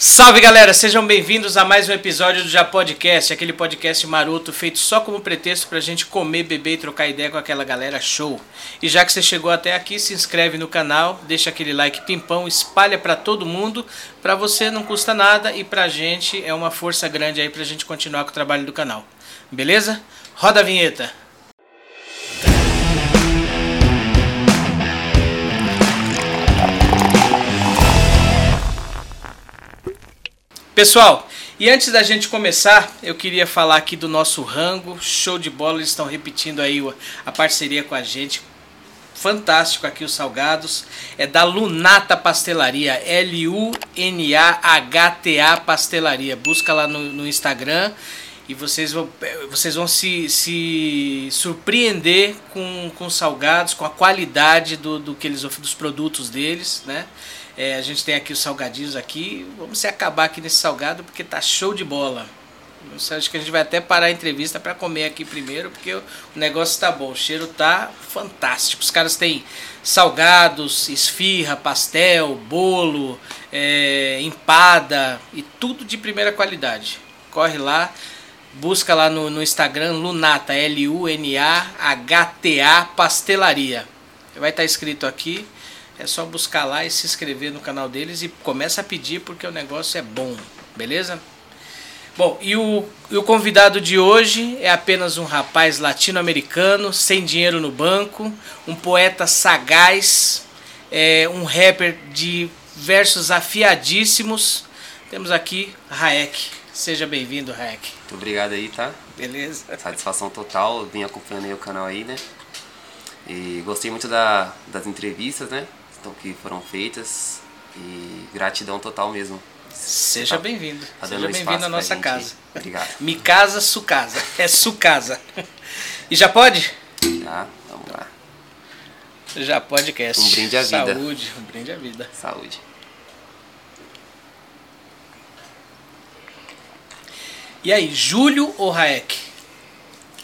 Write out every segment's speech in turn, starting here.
Salve galera, sejam bem-vindos a mais um episódio do Já Podcast, aquele podcast maroto feito só como pretexto pra gente comer, beber e trocar ideia com aquela galera show. E já que você chegou até aqui, se inscreve no canal, deixa aquele like pimpão, espalha pra todo mundo, pra você não custa nada e pra gente é uma força grande aí pra gente continuar com o trabalho do canal. Beleza? Roda a vinheta. Pessoal, e antes da gente começar, eu queria falar aqui do nosso rango, show de bola, eles estão repetindo aí a parceria com a gente. Fantástico aqui os salgados. É da Lunata Pastelaria, L-U-N-A-H-T-A Pastelaria. Busca lá no, no Instagram e vocês vão, vocês vão se, se surpreender com, com salgados, com a qualidade do, do que eles dos produtos deles, né? É, a gente tem aqui os salgadinhos aqui. Vamos se acabar aqui nesse salgado porque tá show de bola. Acho que a gente vai até parar a entrevista para comer aqui primeiro, porque o negócio tá bom, o cheiro tá fantástico. Os caras têm salgados, esfirra, pastel, bolo, é, empada e tudo de primeira qualidade. Corre lá, busca lá no, no Instagram Lunata, L-U-N-A-H-T-A Pastelaria. Vai estar tá escrito aqui. É só buscar lá e se inscrever no canal deles e começa a pedir porque o negócio é bom, beleza? Bom, e o, e o convidado de hoje é apenas um rapaz latino-americano, sem dinheiro no banco, um poeta sagaz, é, um rapper de versos afiadíssimos. Temos aqui Raek. Seja bem-vindo, Raek. Muito obrigado aí, tá? Beleza. Satisfação total, vim acompanhando aí o canal aí, né? E gostei muito da, das entrevistas, né? Então, que foram feitas e gratidão total mesmo. Seja tá, bem-vindo. Tá Seja bem-vindo à nossa casa. Obrigado. Mi casa, su casa. É su casa. E já pode? Já, vamos lá. Já pode cast. Um brinde à vida. Saúde, um brinde à vida. Saúde. E aí, Júlio ou Raek?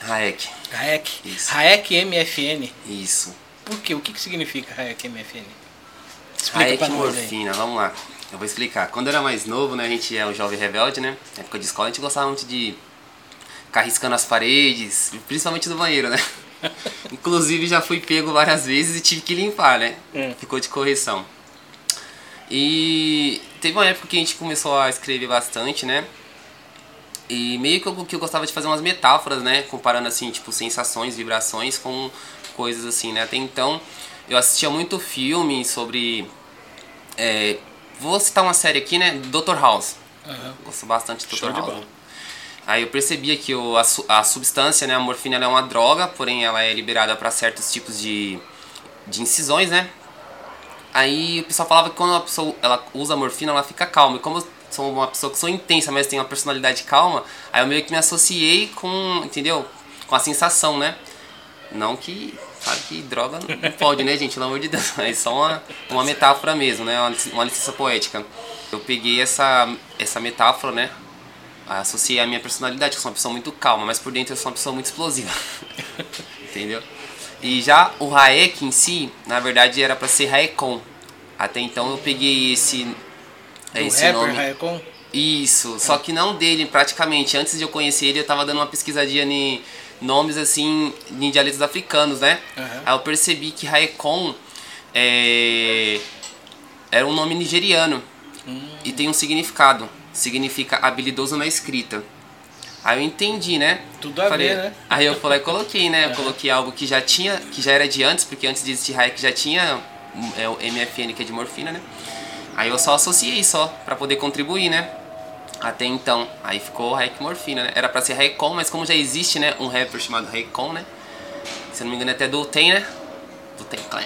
Raek. Raek. Isso. Raek MFN. Isso. Por quê? O que, que significa Raek MFN? Explica morfina, vamos lá. Eu vou explicar. Quando eu era mais novo, né, a gente é um jovem rebelde, né? Na época de escola, a gente gostava muito de ficar riscando as paredes, principalmente do banheiro, né? Inclusive já fui pego várias vezes e tive que limpar, né? Hum. Ficou de correção. E teve uma época que a gente começou a escrever bastante, né? E meio que eu, que eu gostava de fazer umas metáforas, né? Comparando assim, tipo, sensações, vibrações com coisas assim, né? Até então eu assistia muito filme sobre. É, vou citar uma série aqui, né? Dr. House. Uhum. Gosto bastante do Dr. House. Aí eu percebia que o, a, a substância, né, a morfina, é uma droga, porém ela é liberada para certos tipos de, de incisões, né? Aí o pessoal falava que quando a pessoa ela usa a morfina, ela fica calma. E como eu sou uma pessoa que sou intensa, mas tenho uma personalidade calma, aí eu meio que me associei com, entendeu? Com a sensação, né? Não que Claro que droga não pode, né, gente? Pelo amor de Deus. É só uma, uma metáfora mesmo, né? Uma, uma licença poética. Eu peguei essa, essa metáfora, né? Associei a minha personalidade, que eu sou uma pessoa muito calma, mas por dentro eu sou uma pessoa muito explosiva. Entendeu? E já o Raek em si, na verdade era para ser Raekon. Até então eu peguei esse, Do esse rapper, nome. Raekon? Isso, só que não dele praticamente. Antes de eu conhecer ele, eu tava dando uma pesquisadinha em nomes assim em dialetos africanos, né? Uhum. Aí eu percebi que Raekon é, era um nome nigeriano uhum. e tem um significado. Significa habilidoso na escrita. Aí eu entendi, né? Tudo a falei, ver, né? Aí eu falei, coloquei, né? Eu coloquei algo que já tinha, que já era de antes, porque antes de existir Raek já tinha é, o MFN que é de morfina, né? Aí eu só associei só para poder contribuir, né? Até então, aí ficou Raik Morfina, né? Era pra ser Raikon, mas como já existe, né, um rapper chamado Raikon, né? Se eu não me engano é até do Tem, né? Do Tem Clan.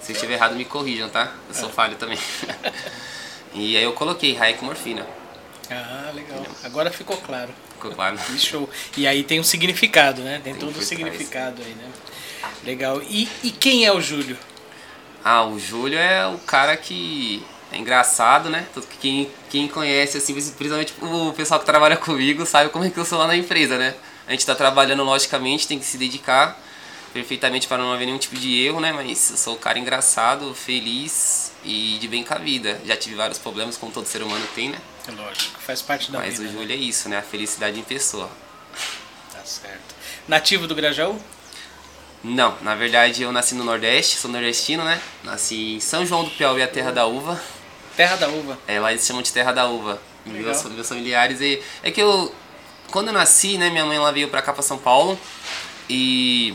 Se eu estiver errado, me corrijam, tá? Eu sou é. falho também. e aí eu coloquei Raik Morfina. Ah, legal. Agora ficou claro. Ficou claro. Que show. E aí tem um significado, né? Tem, tem todo o significado aí, né? Legal. E, e quem é o Júlio? Ah, o Júlio é o cara que é engraçado, né? Quem, quem conhece, assim, principalmente o pessoal que trabalha comigo, sabe como é que eu sou lá na empresa, né? A gente está trabalhando, logicamente, tem que se dedicar, perfeitamente para não haver nenhum tipo de erro, né? Mas eu sou um cara engraçado, feliz e de bem com a vida. Já tive vários problemas, como todo ser humano tem, né? É lógico, faz parte da Mas vida. o Júlio é isso, né? A felicidade em pessoa. Tá certo. Nativo do Grajaú? Não, na verdade eu nasci no Nordeste, sou nordestino, né? Nasci em São João do Piauí, a terra da uva. Terra da uva. É, lá eles chamam de terra da uva. Meus, meus familiares. E, é que eu, quando eu nasci, né, minha mãe ela veio pra cá, pra São Paulo. E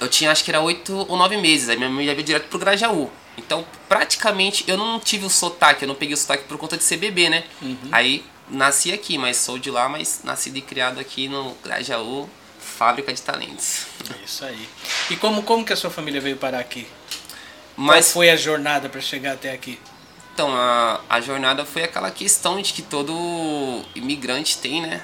eu tinha acho que era oito ou nove meses. Aí minha mãe já veio direto pro Grajaú. Então, praticamente, eu não tive o sotaque. Eu não peguei o sotaque por conta de ser bebê, né? Aí, nasci aqui, mas sou de lá, mas nascido e criado aqui no Grajaú, fábrica de talentos. É isso aí. E como, como que a sua família veio parar aqui? Mas Qual foi a jornada para chegar até aqui? Então, a, a jornada foi aquela questão de que todo imigrante tem, né?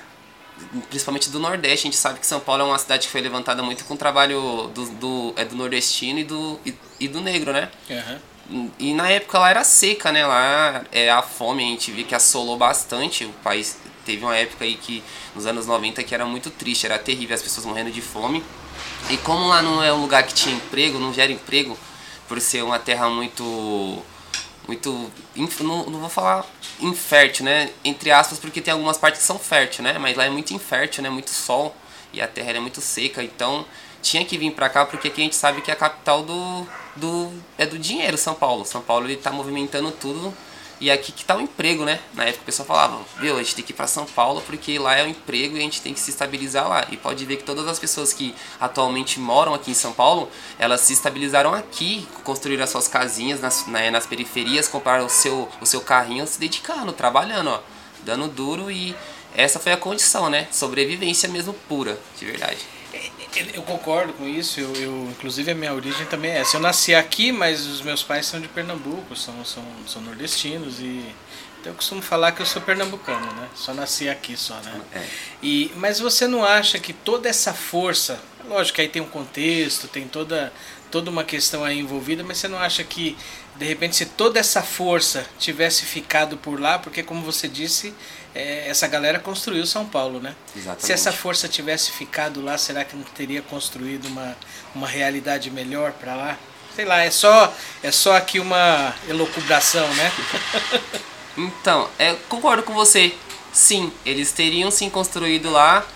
Principalmente do Nordeste. A gente sabe que São Paulo é uma cidade que foi levantada muito com o trabalho do, do, é do nordestino e do, e, e do negro, né? Aham. E na época lá era seca, né? Lá é a fome, a gente viu que assolou bastante. O país teve uma época aí que, nos anos 90, que era muito triste, era terrível, as pessoas morrendo de fome. E como lá não é um lugar que tinha emprego, não gera emprego, por ser uma terra muito. Muito. inf- Não, não vou falar infértil, né? Entre aspas, porque tem algumas partes que são fértil, né? Mas lá é muito infértil, né? Muito sol e a terra é muito seca, então tinha que vir pra cá porque aqui a gente sabe que é a capital do, do é do dinheiro, São Paulo. São Paulo ele tá movimentando tudo e aqui que tá o emprego, né? Na época o pessoal falava, viu, a gente tem que ir pra São Paulo porque lá é o emprego e a gente tem que se estabilizar lá. E pode ver que todas as pessoas que atualmente moram aqui em São Paulo, elas se estabilizaram aqui, construíram as suas casinhas nas, né, nas periferias, compraram o seu, o seu carrinho, se dedicando, trabalhando, ó, dando duro e essa foi a condição, né? Sobrevivência mesmo pura, de verdade. Eu concordo com isso, eu, eu- inclusive a minha origem também é essa. Eu nasci aqui, mas os meus pais são de Pernambuco, são, são, são nordestinos e então eu costumo falar que eu sou pernambucano, né? Só nasci aqui só, né? É. E, mas você não acha que toda essa força, lógico que aí tem um contexto, tem toda, toda uma questão aí envolvida, mas você não acha que de repente se toda essa força tivesse ficado por lá, porque como você disse, é, essa galera construiu São Paulo, né? Exatamente. Se essa força tivesse ficado lá, será que não teria construído uma, uma realidade melhor para lá? Sei lá, é só é só aqui uma elucubração, né? Então, é, concordo com você. Sim, eles teriam sim construído lá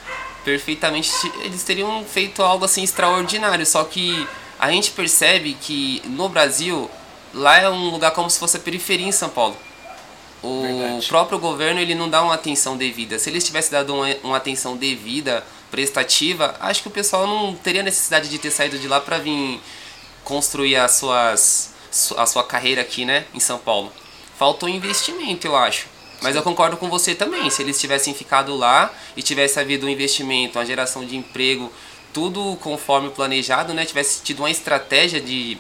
perfeitamente. Eles teriam feito algo assim extraordinário. Só que a gente percebe que no Brasil, lá é um lugar como se fosse a periferia em São Paulo. O Verdade. próprio governo ele não dá uma atenção devida. Se eles tivessem dado uma, uma atenção devida, prestativa, acho que o pessoal não teria necessidade de ter saído de lá para vir construir as suas, su- a sua carreira aqui, né, em São Paulo. Faltou investimento, eu acho. Mas eu concordo com você também. Se eles tivessem ficado lá e tivesse havido um investimento, uma geração de emprego, tudo conforme planejado, né, tivesse tido uma estratégia de,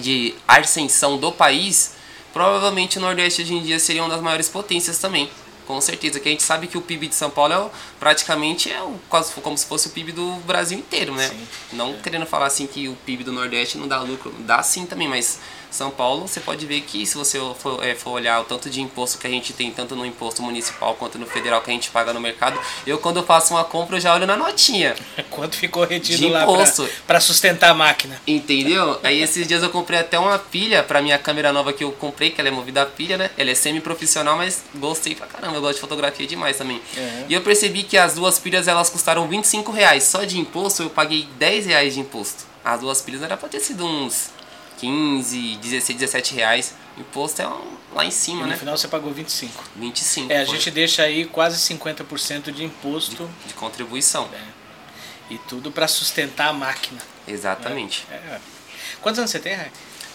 de ascensão do país, provavelmente o Nordeste hoje em dia seria uma das maiores potências também. Com certeza, que a gente sabe que o PIB de São Paulo é praticamente é o, quase como se fosse o PIB do Brasil inteiro, né? Sim. Não querendo falar assim que o PIB do Nordeste não dá lucro, dá sim também, mas São Paulo você pode ver que se você for, é, for olhar o tanto de imposto que a gente tem, tanto no imposto municipal quanto no federal que a gente paga no mercado, eu quando eu faço uma compra eu já olho na notinha. Quanto ficou retido lá para sustentar a máquina? Entendeu? Aí esses dias eu comprei até uma pilha pra minha câmera nova que eu comprei, que ela é movida a pilha, né? Ela é semi-profissional, mas gostei pra caramba, eu gosto de fotografia demais também. É. E eu percebi que as duas pilhas elas custaram 25 reais. Só de imposto eu paguei 10 reais de imposto. As duas pilhas era pra ter sido uns 15, 16, 17 reais. Imposto é um- lá em E cima, no né? final você pagou 25. 25. É, a foi, gente deixa aí quase 50% de imposto de contribuição. e tudo para sustentar a máquina. Exatamente. É. Quantos anos você tem, Rai?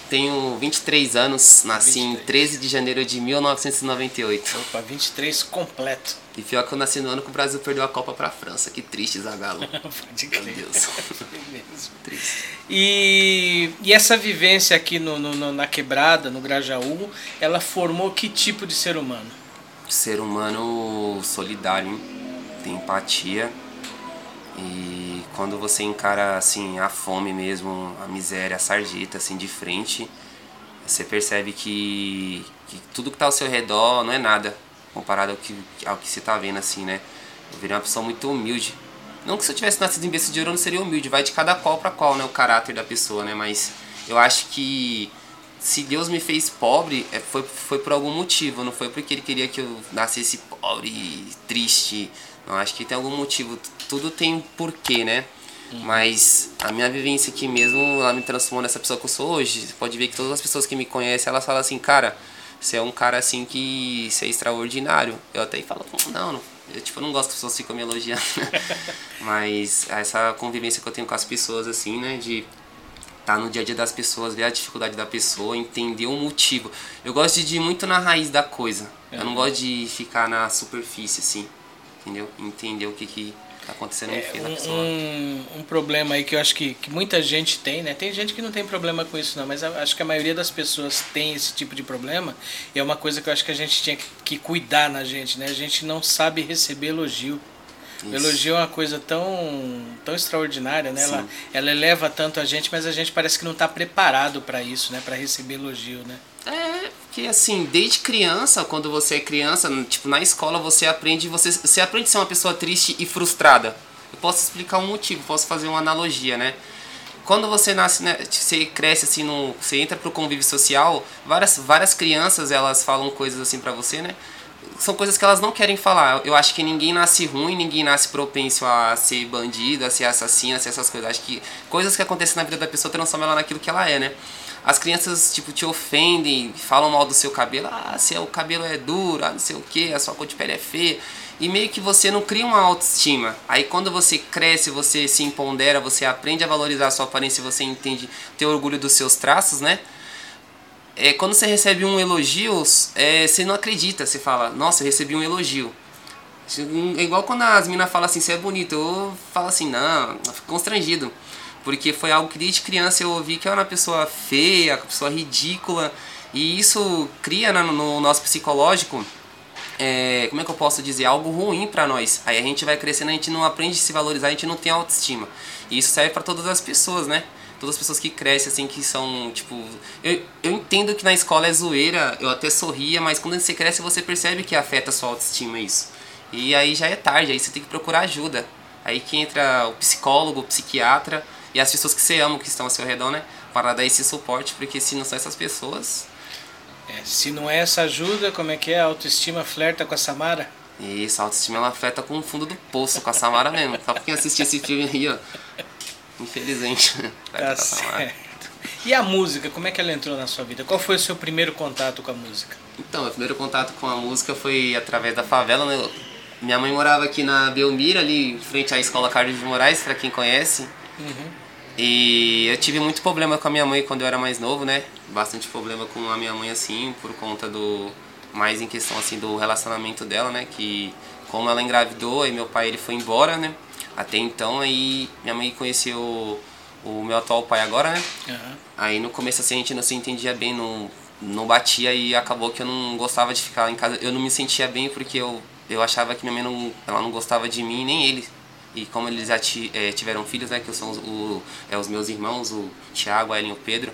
Tenho 23 anos, nasci em 23. 13 de janeiro de 1998. Opa, 23 completo. E pior que eu nasci no ano que o Brasil perdeu a Copa pra França. Que triste, Zagallo. Pode Meu crer. Deus. Beleza. triste. E, e essa vivência aqui no, no- no- na quebrada, no Grajaú, ela formou que tipo de ser humano? Ser humano solidário, hein? tem empatia. E quando você encara assim a fome mesmo, a miséria, a sarjeta assim de frente, você percebe que, que tudo que tá ao seu redor não é nada comparado ao que, ao que você tá vendo assim, né? Eu virei uma pessoa muito humilde. Não que se eu tivesse nascido em berço de ouro eu não seria humilde, vai de cada qual para qual, né, o caráter da pessoa, né? Mas eu acho que se Deus me fez pobre, é, foi, foi por algum motivo, não foi porque Ele queria que eu nascesse pobre triste. Não, acho que tem algum motivo. Tudo tem um porquê, né? Uhum. Mas a minha vivência aqui mesmo, ela me transformou nessa pessoa que eu sou hoje. Você pode ver que todas as pessoas que me conhecem, elas falam assim, cara, você é um cara assim que você é extraordinário. Eu até falo, não, não eu tipo, não gosto que as pessoas ficam me elogiando. Mas essa convivência que eu tenho com as pessoas, assim, né, de estar tá no dia a dia das pessoas, ver a dificuldade da pessoa, entender o motivo. Eu gosto de ir muito na raiz da coisa. Eu não gosto de ficar na superfície, assim, entendeu? Entender o que que tá acontecendo é, no da pessoa. Um, um problema aí que eu acho que, que muita gente tem, né? Tem gente que não tem problema com isso não, mas acho que a maioria das pessoas tem esse tipo de problema e é uma coisa que eu acho que a gente tinha que, que cuidar na gente, né? A gente não sabe receber elogio. Isso. O elogio é uma coisa tão, tão extraordinária, né? Ela, ela eleva tanto a gente, mas a gente parece que não está preparado para isso, né? Para receber elogio, né? É, que assim, desde criança, quando você é criança, tipo, na escola você aprende, você, você aprende a ser uma pessoa triste e frustrada. Eu posso explicar um motivo, posso fazer uma analogia, né? Quando você nasce, né, você cresce assim, no, você entra pro convívio social, várias, várias crianças, elas falam coisas assim para você, né? são coisas que elas não querem falar. Eu acho que ninguém nasce ruim, ninguém nasce propenso a ser bandido, a ser assassino, a ser essas coisas. Acho que coisas que acontecem na vida da pessoa transformam ela naquilo que ela é, né? As crianças, tipo, te ofendem, falam mal do seu cabelo. Ah, se o cabelo é duro, ah, não sei o que, a sua cor de pele é feia. E meio que você não cria uma autoestima. Aí quando você cresce, você se empodera, você aprende a valorizar a sua aparência, você entende, ter orgulho dos seus traços, né? é, quando você recebe um elogio, é, você não acredita, você fala, nossa, eu recebi um elogio. É igual quando as meninas falam assim, você é bonito, eu falo assim, não, eu fico constrangido. Porque foi algo que desde criança eu ouvi que eu era uma pessoa feia, uma pessoa ridícula. E isso cria no, no nosso psicológico, é, como é que eu posso dizer, algo ruim para nós. Aí a gente vai crescendo, a gente não aprende a se valorizar, a gente não tem autoestima. E isso serve para todas as pessoas, né? todas as pessoas que crescem, assim, que são, tipo... Eu, eu entendo que na escola é zoeira, eu até sorria, mas quando você cresce você percebe que afeta a sua autoestima isso. E aí já é tarde, aí você tem que procurar ajuda. Aí que entra o psicólogo, o psiquiatra e as pessoas que você ama, que estão ao seu redor, né? Para dar esse suporte, porque se não são essas pessoas... É, se não é essa ajuda, como é que é? A autoestima flerta com a Samara? Isso, a autoestima ela afeta com o fundo do poço, com a Samara mesmo. Só pra quem assistir esse filme aí, ó. Infelizmente. Tá certo. E a música, como é que ela entrou na sua vida? Qual foi o seu primeiro contato com a música? Então, meu primeiro contato com a música foi através da favela, né? Minha mãe morava aqui na Belmira, ali em frente à Escola Carlos de Moraes, para quem conhece. Uhum. E eu tive muito problema com a minha mãe quando eu era mais novo, né? Bastante problema com a minha mãe, assim, por conta do... Mais em questão, assim, do relacionamento dela, né? Que como ela engravidou e meu pai ele foi embora, né? Até então, aí minha mãe conheceu o, meu atual pai agora, né? Uhum. Aí no começo assim, a gente não se entendia bem, não, não batia e acabou que eu não gostava de ficar em casa. Eu não me sentia bem porque eu, eu achava que minha mãe não, ela não gostava de mim, nem ele. E como eles já é, tiveram filhos, né? Que são os, o, é, os meus irmãos, o Thiago, a Ellen e o Pedro.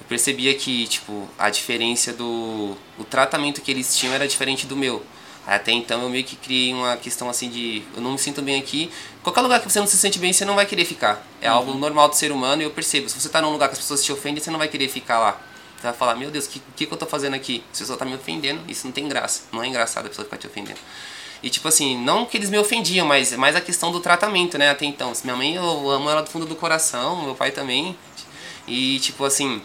Eu percebia que, tipo, a diferença do... O tratamento que eles tinham era diferente do meu. Até então eu meio que criei uma questão assim de eu não me sinto bem aqui. Qualquer lugar que você não se sente bem, você não vai querer ficar. É uhum. algo normal do ser humano e eu percebo. Se você está num lugar que as pessoas te ofendem, você não vai querer ficar lá. Você vai falar, meu Deus, o que, que, que eu estou fazendo aqui? Se a pessoa está me ofendendo, isso não tem graça. Não é engraçado a pessoa ficar te ofendendo. E tipo assim, não que eles me ofendiam, mas mais a questão do tratamento, né? Até então. Minha mãe, eu amo ela do fundo do coração, meu pai também. E tipo assim,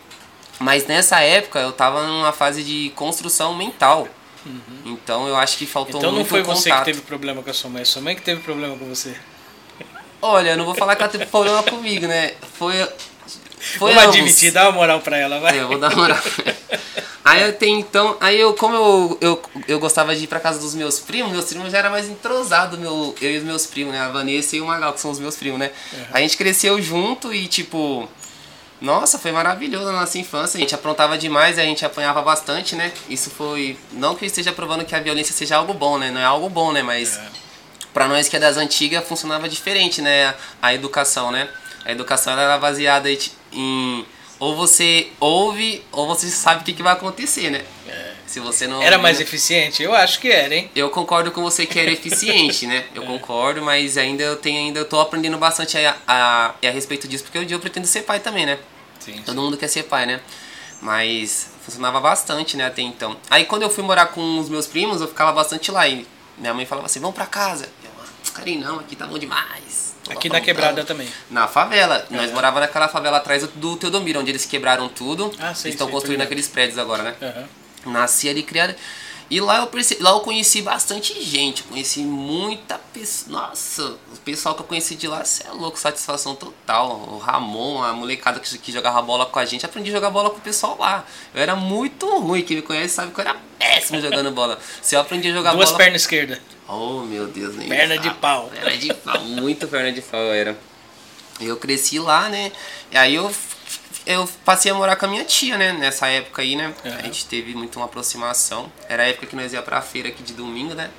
mas nessa época eu tava numa fase de construção mental. Uhum. Então eu acho que faltou então, muito Então não foi contato. você que teve problema com a sua mãe, é sua mãe que teve problema com você. Olha, eu não vou falar que ela teve problema comigo, né? Foi. Foi Vamos admitir, dá uma moral pra ela, vai. É, eu vou dar uma moral. aí até então, aí eu, como eu, eu, eu gostava de ir pra casa dos meus primos, meus primos já era mais entrosado, meu, eu e os meus primos, né? A Vanessa e o Magal, que são os meus primos, né? Uhum. A gente cresceu junto e, tipo, nossa, foi maravilhoso na nossa infância. A gente aprontava demais, a gente apanhava bastante, né? Isso foi. Não que eu esteja provando que a violência seja algo bom, né? Não é algo bom, né? Mas é. para nós que é das antigas funcionava diferente, né? A educação, né? A educação era baseada em. Ou você ouve, ou você sabe o que, que vai acontecer, né? É. Se você não. Era mais eficiente? Eu acho que era, hein? Eu concordo com você que era eficiente, né? Eu concordo, mas ainda eu tenho ainda eu tô aprendendo bastante a, a, a respeito disso, porque um dia eu pretendo ser pai também, né? Sim. Todo mundo quer ser pai, né? Mas funcionava bastante, né, até então. Aí quando eu fui morar com os meus primos, eu ficava bastante lá. E minha mãe falava assim, vamos pra casa. Carinho, não, aqui tá bom demais. Tô Aqui na aprontando." quebrada também. Na favela. Nós É. morava naquela favela atrás do, do Teodomiro, onde eles quebraram tudo. Ah, Eles estão tô construindo aqueles prédios agora, né? Aham. Nasci ali criado. E lá eu, perce... lá eu conheci bastante gente, conheci muita pessoa. Nossa, o pessoal que eu conheci de lá, você é louco, satisfação total. O Ramon, a molecada que, que jogava bola com a gente, aprendi a jogar bola com o pessoal lá. Eu era muito ruim, quem me conhece sabe que eu era péssimo jogando bola. Se eu aprendi a jogar Duas bola. pernas esquerdas. Oh meu Deus, nem Perna de pau. Perna de pau, muito perna de pau era. Eu cresci lá, né? E aí eu, eu passei a morar com a minha tia, né? Nessa época aí, né? Aham. A gente teve muito uma aproximação. Era a época que nós ia pra feira aqui de domingo, né?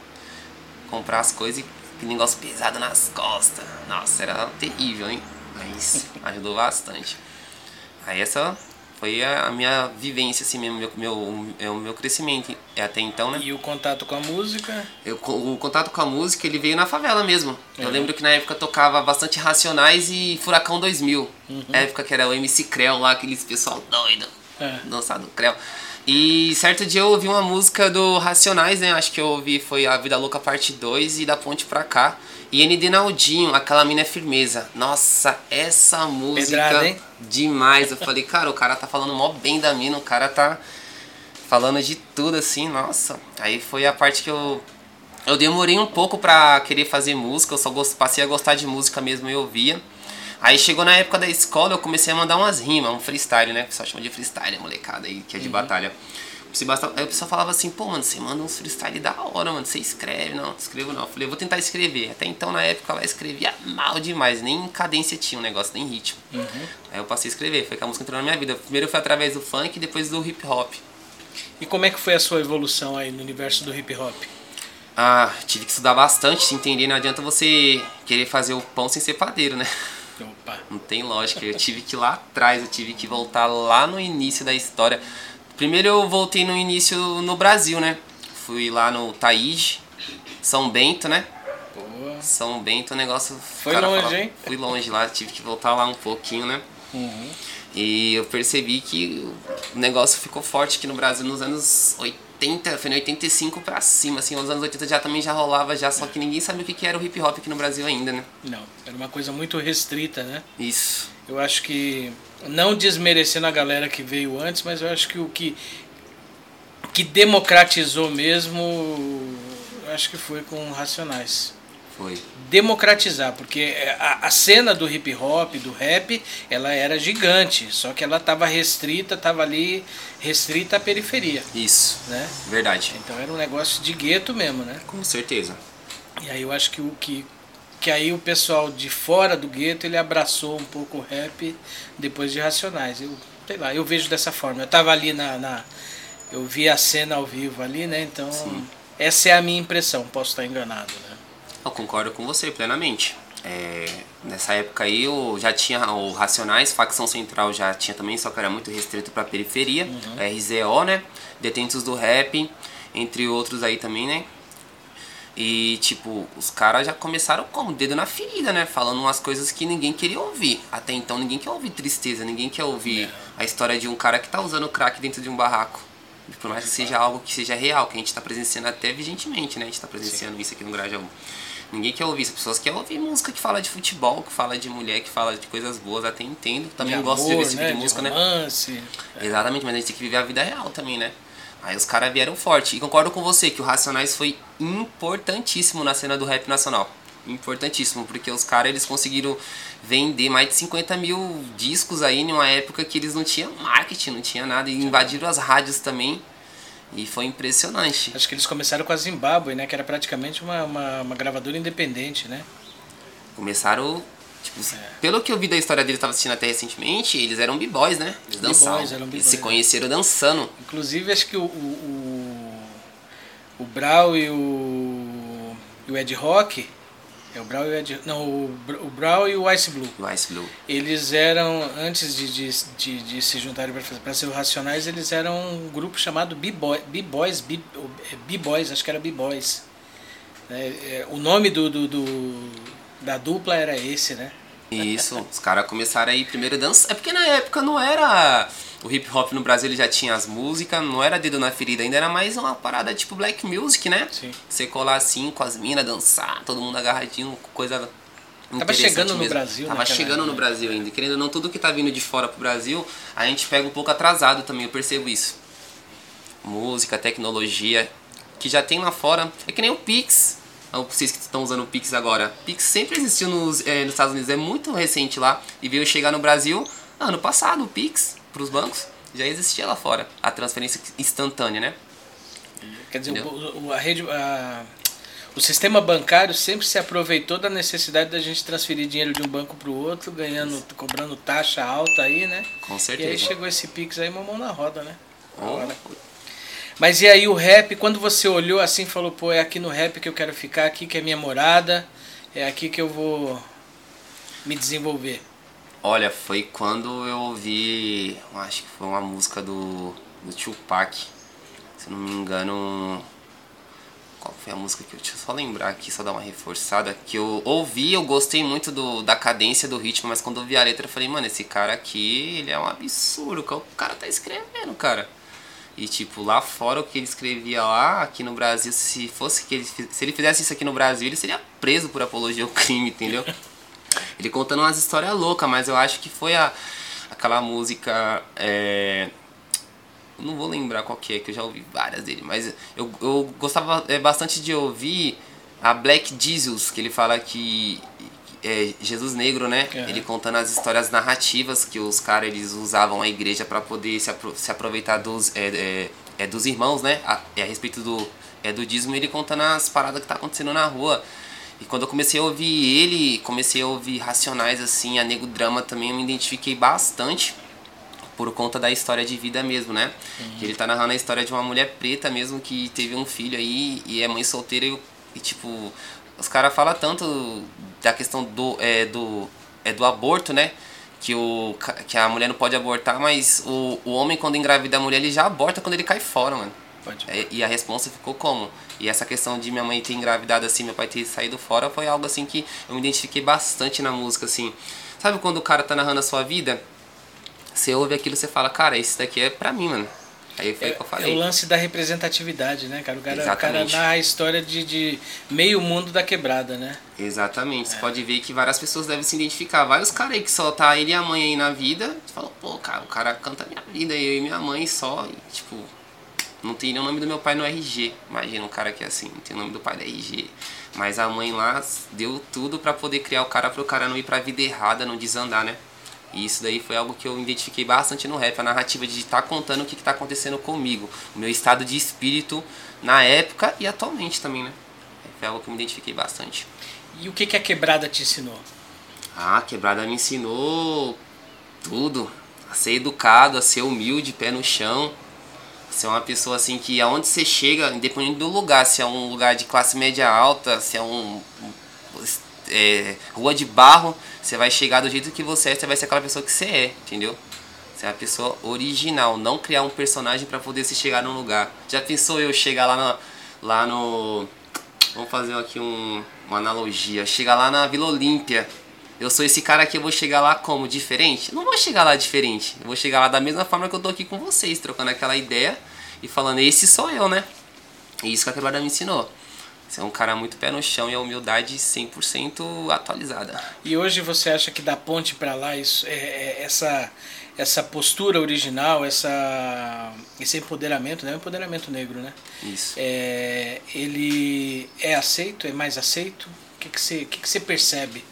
Comprar as coisas e aquele negócio pesado nas costas. Nossa, era terrível, hein? Mas ajudou bastante. Aí essa foi a, minha vivência, assim mesmo, meu, meu, é o meu crescimento é até então, né? E o contato com a música. Eu, o contato com a música ele veio na favela mesmo. Eu É. lembro que na época tocava bastante Racionais e Furacão 2000. Uhum. Época que era o MC Creu lá, aqueles pessoal doido. É. Dançado Creu. E certo dia eu ouvi uma música do Racionais, né? Acho que eu ouvi foi A Vida Louca Parte 2 e Da Ponte Pra Cá. E ND Naldinho, Aquela Mina é Firmeza. Nossa, essa música Pedrada, demais. Eu falei, cara, o cara tá falando mó bem da mina, o cara tá falando de tudo assim, nossa. Aí foi a parte que eu eu demorei um pouco pra querer fazer música, eu só gost- passei a gostar de música mesmo e ouvia. Aí chegou na época da escola, eu comecei a mandar umas rimas, um freestyle, né? O pessoal chama de freestyle, molecada aí, que é de batalha. Se basta- Aí o pessoal falava assim, pô, mano, você manda uns freestyle da hora, mano, você escreve, não, não escrevo não. Eu falei, eu vou tentar escrever. Até então, na época, ela escrevia mal demais, nem cadência tinha o negócio, nem ritmo. Aí eu passei a escrever, foi que a música entrou na minha vida. Primeiro foi através do funk, depois do hip hop. E como é que foi a sua evolução aí no universo do hip hop? Ah, tive que estudar bastante, se entender. Não adianta você querer fazer o pão sem ser padeiro, né? Opa. Não tem lógica. Eu tive que ir lá atrás, eu tive que voltar lá no início da história. Primeiro eu voltei no início no Brasil, né? Fui lá no Taíde, São Bento, né? Boa. São Bento, o negócio. Foi longe, hein? Fui longe lá, tive que voltar lá um pouquinho, né? Uhum. E eu percebi que o negócio ficou forte aqui no Brasil nos anos 80, foi em 85 pra cima, assim, os anos 80 já também já rolava já, só que ninguém sabia o que que era o hip hop aqui no Brasil ainda, né? Não, era uma coisa muito restrita, né? Isso. Eu acho que, não desmerecendo a galera que veio antes, mas eu acho que o que, que democratizou mesmo, eu acho que foi com Racionais. Foi. Democratizar, porque a, a cena do hip hop, do rap, ela era gigante, só que ela estava restrita, estava ali restrita à periferia, Isso. né? Verdade. Então era um negócio de gueto mesmo, né? Com certeza. E aí eu acho que o que que aí o pessoal de fora do gueto ele abraçou um pouco o rap depois de Racionais. Eu sei lá, eu vejo dessa forma. Eu tava ali na, na eu vi a cena ao vivo ali, né? Então Sim. essa é a minha impressão. Posso estar enganado, né? Eu concordo com você plenamente. É, nessa época aí eu já tinha o Racionais, facção central já tinha também, só que era muito restrito pra periferia. RZO, né? Detentos do Rap, entre outros aí também, né? E tipo, os caras já começaram como? Dedo na ferida, né? Falando umas coisas que ninguém queria ouvir. Até então ninguém quer ouvir tristeza, ninguém quer ouvir a história de um cara que tá usando crack dentro de um barraco. Por mais que seja algo que seja real, que a gente tá presenciando até vigentemente, né? A gente tá presenciando isso aqui no Grajaú. Ninguém quer ouvir. As pessoas querem ouvir música que fala de futebol, que fala de mulher, que fala de coisas boas. Até entendo. Também De gosto de ouvir amor, esse tipo né? de música, né? romance. Exatamente, mas a gente tem que viver a vida real também, né? Aí os caras vieram forte. E concordo com você que o Racionais foi importantíssimo na cena do rap nacional. Importantíssimo, porque os caras eles conseguiram vender mais de 50 mil discos aí em uma época que eles não tinham marketing, não tinha nada. E invadiram as rádios também. E foi impressionante. Acho que eles começaram com a Zimbábue, né? Que era praticamente uma, uma, uma gravadora independente, né? Começaram. Tipo, É. pelo que eu vi da história deles, estava assistindo até recentemente, eles eram b-boys, né? Eles dançavam. eram eles se conheceram dançando. Inclusive acho que o, o, o, o Brau e o, e o Ed Rock É o Brown e o Ed, não, o, Brown e o Ice Blue. O Ice Blue. Eles eram, antes de, de, de, de se juntarem para ser Racionais, eles eram um grupo chamado B-Boys, B-Boys, acho que era B-Boys. É, o nome do, do, do, da dupla era esse, né? Isso, os caras começaram aí primeiro a dançar. É porque na época não era. O hip hop no Brasil ele já tinha as músicas, não era dedo na ferida, ainda era mais uma parada tipo black music, né? Sim. Você colar assim com as minas, dançar, todo mundo agarradinho, coisa. Tava chegando no mesmo. Brasil, Tava chegando no Brasil ainda. Querendo ou não, tudo que tá vindo de fora pro Brasil, a gente pega um pouco atrasado também, eu percebo isso. Música, tecnologia, que já tem lá fora. É que nem o Pix vocês que estão usando o Pix agora. Pix sempre existiu nos, é, nos Estados Unidos, é muito recente lá e veio chegar no Brasil ano passado. O Pix para os bancos já existia lá fora, a transferência instantânea, né? Quer dizer, o, a rede, a, o sistema bancário sempre se aproveitou da necessidade da gente transferir dinheiro de um banco para o outro, ganhando, cobrando taxa alta aí, né? Com certeza. E aí chegou esse Pix aí, mamão na roda, né? Oh. Mas e aí o rap, quando você olhou assim falou, pô, é aqui no rap que eu quero ficar, aqui que é minha morada, é aqui que eu vou me desenvolver? Olha, foi quando eu ouvi, acho que foi uma música do, do Tupac, se não me engano, qual foi a música que eu, deixa eu só lembrar aqui, só dar uma reforçada, que eu ouvi, eu gostei muito do, da cadência do ritmo, mas quando eu vi a letra eu falei, mano, esse cara aqui, ele é um absurdo, o cara tá escrevendo, cara. E tipo, lá fora o que ele escrevia lá, aqui no Brasil, se fosse que ele se ele fizesse isso aqui no Brasil, ele seria preso por apologia ao crime, entendeu? Ele contando umas histórias loucas, mas eu acho que foi a aquela música é, não vou lembrar qual que é, que eu já ouvi várias dele, mas eu, eu gostava é, bastante de ouvir a Black Jesus, que ele fala que é, Jesus Negro, né? Uhum. Ele contando as histórias narrativas que os caras eles usavam a igreja para poder se, apro se aproveitar dos, é, é, é, dos irmãos, né? A, é, a respeito do, é, do dízimo, ele contando as paradas que tá acontecendo na rua. E quando eu comecei a ouvir ele, comecei a ouvir Racionais, assim, a Nego Drama também, eu me identifiquei bastante por conta da história de vida mesmo, né? Uhum. Ele tá narrando a história de uma mulher preta mesmo que teve um filho aí e é mãe solteira e, e tipo, os caras falam tanto da questão do, é, do, é, do aborto, né? Que, o, que a mulher não pode abortar, mas o, o homem, quando engravida a mulher, ele já aborta quando ele cai fora, mano. É, e a resposta ficou como? E essa questão de minha mãe ter engravidado assim, meu pai ter saído fora, foi algo assim que eu me identifiquei bastante na música, assim. Sabe quando o cara tá narrando a sua vida? Você ouve aquilo e você fala, cara, isso daqui é pra mim, mano. Aí foi é, que eu falei. É o lance da representatividade, né, cara? O cara, o cara narra a história de, de meio mundo da quebrada, né? Exatamente. É. Você pode ver que várias pessoas devem se identificar. Vários caras aí que só tá ele e a mãe aí na vida. Você fala, pô, cara, o cara canta minha vida, eu e minha mãe só. E, tipo, não tem nem o nome do meu pai no RG. Imagina um cara que é assim, não tem o nome do pai no RG. Mas a mãe lá deu tudo para poder criar o cara pro cara não ir pra vida errada, não desandar, né? E isso daí foi algo que eu identifiquei bastante no rap, a narrativa de estar tá contando o que está acontecendo comigo, o meu estado de espírito na época e atualmente também, né? Foi algo que eu me identifiquei bastante. E o que, que a quebrada te ensinou? Ah, a quebrada me ensinou tudo. A ser educado, a ser humilde, pé no chão. Ser uma pessoa assim que aonde você chega, independente do lugar, se é um lugar de classe média alta, se é um é, rua de barro, você vai chegar do jeito que você é, você vai ser aquela pessoa que você é, entendeu? Você é a pessoa original, não criar um personagem para poder se chegar num lugar. Já pensou eu chegar lá no. Lá no vamos fazer aqui um, uma analogia. Chegar lá na Vila Olímpia. Eu sou esse cara aqui, eu vou chegar lá como? Diferente? não vou chegar lá diferente. Eu vou chegar lá da mesma forma que eu tô aqui com vocês, trocando aquela ideia e falando, esse sou eu, né? E isso que a quebrada me ensinou. Você é um cara muito pé no chão e a humildade 100% atualizada. E hoje você acha que da ponte para lá isso, é, é, essa, essa postura original, essa, esse empoderamento, né? empoderamento negro, né? Isso. É, ele é aceito, é mais aceito? O que, que, você, o que, que você percebe?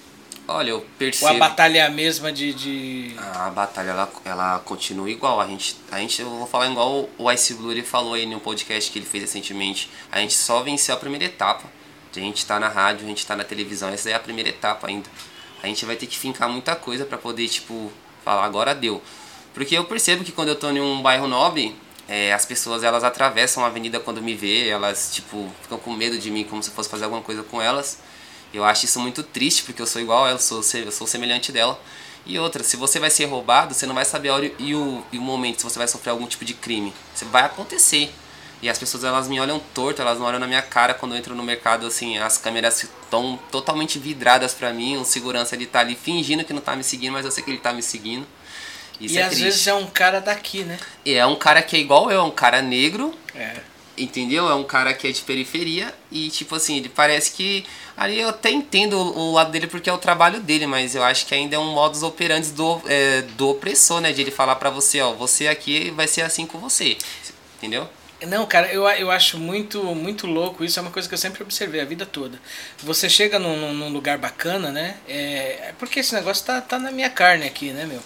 Olha, eu percebo. Ou a batalha é a mesma de. de... A batalha ela, ela continua igual. A gente, a gente, eu vou falar igual o Ice Blue ele falou aí no podcast que ele fez recentemente. A gente só venceu a primeira etapa. A gente tá na rádio, a gente tá na televisão. Essa é a primeira etapa ainda. A gente vai ter que fincar muita coisa para poder, tipo, falar agora deu. Porque eu percebo que quando eu tô em um bairro nobre, é, as pessoas elas atravessam a avenida quando me vê, elas, tipo, ficam com medo de mim como se fosse fazer alguma coisa com elas. Eu acho isso muito triste, porque eu sou igual ela, eu sou, eu sou semelhante dela. E outra, se você vai ser roubado, você não vai saber a hora e o, e o momento se você vai sofrer algum tipo de crime. Isso vai acontecer. E as pessoas elas me olham torto, elas não olham na minha cara quando eu entro no mercado, assim, as câmeras estão totalmente vidradas pra mim, um segurança ele tá ali fingindo que não tá me seguindo, mas eu sei que ele tá me seguindo. Isso e é às triste. vezes é um cara daqui, né? E é um cara que é igual eu, é um cara negro. É. Entendeu? É um cara que é de periferia e, tipo assim, ele parece que. Ali eu até entendo o lado dele porque é o trabalho dele, mas eu acho que ainda é um modus operandi do, é, do opressor, né? De ele falar pra você, ó, você aqui vai ser assim com você. Entendeu? Não, cara, eu, eu acho muito muito louco isso, é uma coisa que eu sempre observei a vida toda. Você chega num, num lugar bacana, né? É, é, porque esse negócio tá, tá na minha carne aqui, né, meu?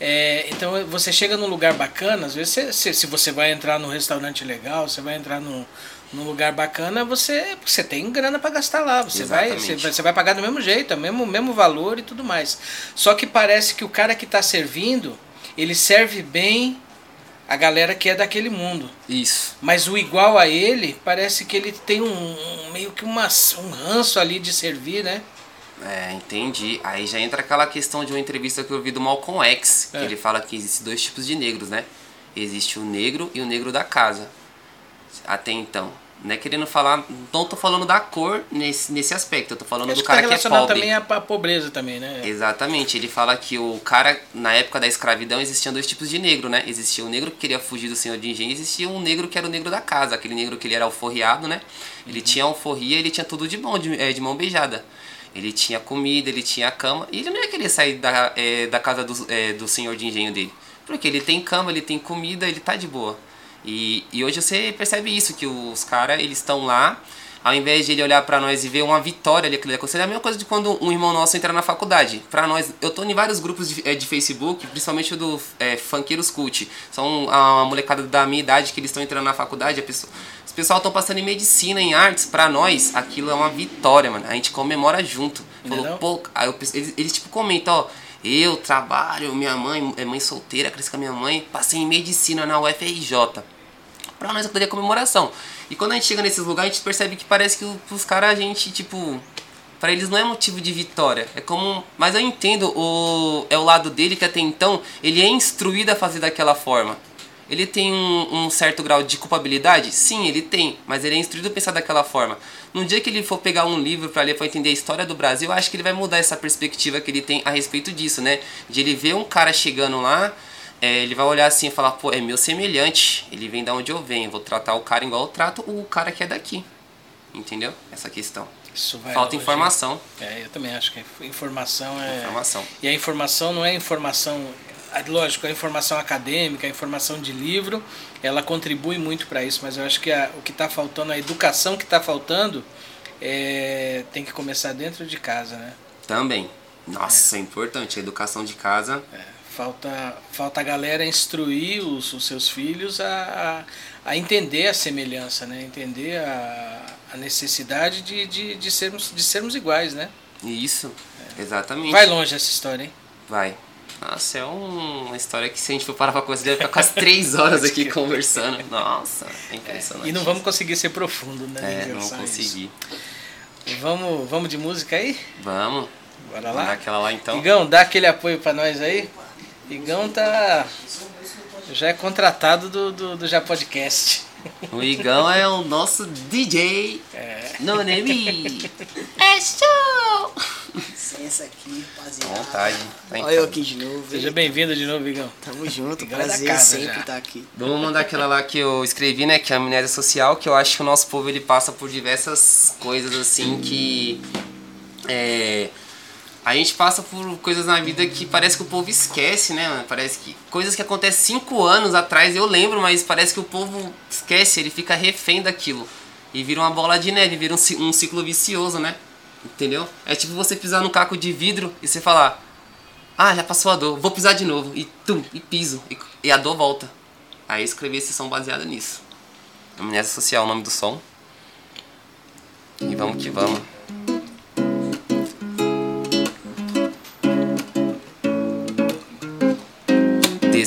É, então você chega num lugar bacana, às vezes você, se, se você vai entrar num restaurante legal, você vai entrar num, num lugar bacana, você, você tem grana para gastar lá. Você vai, você, você vai pagar do mesmo jeito, é o mesmo, mesmo valor e tudo mais. Só que parece que o cara que está servindo, ele serve bem a galera que é daquele mundo. Isso. Mas o igual a ele, parece que ele tem um, um meio que uma, um ranço ali de servir, né? É, entendi. Aí já entra aquela questão de uma entrevista que eu vi do Malcolm X, que é. ele fala que existem dois tipos de negros, né? Existe o negro e o negro da casa. Até então. Não é querendo falar, não tô falando da cor nesse, nesse aspecto, eu tô falando Acho do cara que, tá que é pobre. também a, a pobreza também, né? Exatamente, ele fala que o cara, na época da escravidão, existiam dois tipos de negro, né? Existia o negro que queria fugir do senhor de engenho, existia um negro que era o negro da casa, aquele negro que ele era alforriado, né? Ele uhum. tinha alforria, ele tinha tudo de bom, de, é, de mão beijada. Ele tinha comida, ele tinha cama, e ele não ia querer sair da, é, da casa do, é, do senhor de engenho dele. Porque ele tem cama, ele tem comida, ele tá de boa. E, e hoje você percebe isso, que os caras, eles estão lá, ao invés de ele olhar para nós e ver uma vitória ali, aquilo é a mesma coisa de quando um irmão nosso entra na faculdade. Para nós, eu tô em vários grupos de, é, de Facebook, principalmente do é, Funkeiros Cult. São a, molecada da minha idade que eles estão entrando na faculdade, a pessoa, os pessoal estão passando em medicina, em artes, para nós aquilo é uma vitória, mano. A gente comemora junto. Falou, pô, eu, eles, eles tipo comentam, ó, eu trabalho, minha mãe é mãe solteira, cresci com a minha mãe, passei em medicina na UFRJ pra nós é comemoração. E quando a gente chega nesses lugares, a gente percebe que parece que os caras, a gente, tipo, para eles não é motivo de vitória. É como. Mas eu entendo, o, é o lado dele que até então ele é instruído a fazer daquela forma. Ele tem um, um, certo grau de culpabilidade? Sim, ele tem, mas ele é instruído a pensar daquela forma. No dia que ele for pegar um livro para ler para entender a história do Brasil, eu acho que ele vai mudar essa perspectiva que ele tem a respeito disso, né? De ele ver um cara chegando lá, é, ele vai olhar assim e falar, pô, é meu semelhante, ele vem da onde eu venho, vou tratar o cara igual eu trato o cara que é daqui. Entendeu? Essa questão. Falta informação. É, eu também acho que informação é. Informação. E a informação não é informação. Lógico, a informação acadêmica, a informação de livro, ela contribui muito para isso, mas eu acho que a, o que está faltando, a educação que está faltando, é, tem que começar dentro de casa, né? Também. Nossa, é, é importante. A educação de casa. É. Falta, falta a galera instruir os, os seus filhos a, a, a, entender a semelhança, né? entender a, a necessidade de, de, de, sermos, de sermos iguais. Né? Isso, é. exatamente. Vai longe essa história, hein? Vai. Nossa, é um, uma história que se a gente for parar pra coisa, deve ficar quase três horas aqui conversando. Nossa, é impressionante. É, e não vamos conseguir ser profundo, né? É, não conseguir. Vamos, vamos de música aí? Vamos. Bora lá? aquela lá então. Igão, dá aquele apoio pra nós aí. Igão tá. Já é contratado do, do, do Já Podcast. O Igão é o nosso DJ. É. No name. É show! Licença aqui, rapaziada. Vontade. Tá Olha eu aqui de novo. Seja bem-vindo de novo, Igão. Tamo junto, Igão é prazer é sempre estar tá aqui. Vamos mandar aquela lá que eu escrevi, né? Que é a amnésia social, que eu acho que o nosso povo ele passa por diversas coisas assim que. É, a gente passa por coisas na vida que parece que o povo esquece, né? Parece que coisas que acontecem cinco anos atrás eu lembro, mas parece que o povo esquece, ele fica refém daquilo. E vira uma bola de neve, vira um, um ciclo vicioso, né? Entendeu? É tipo você pisar num caco de vidro e você falar: Ah, já passou a dor, vou pisar de novo. E tum, e piso. E, e a dor volta. Aí escrevi esse som baseado nisso. Amnésia Social, o nome do som. E vamos que vamos.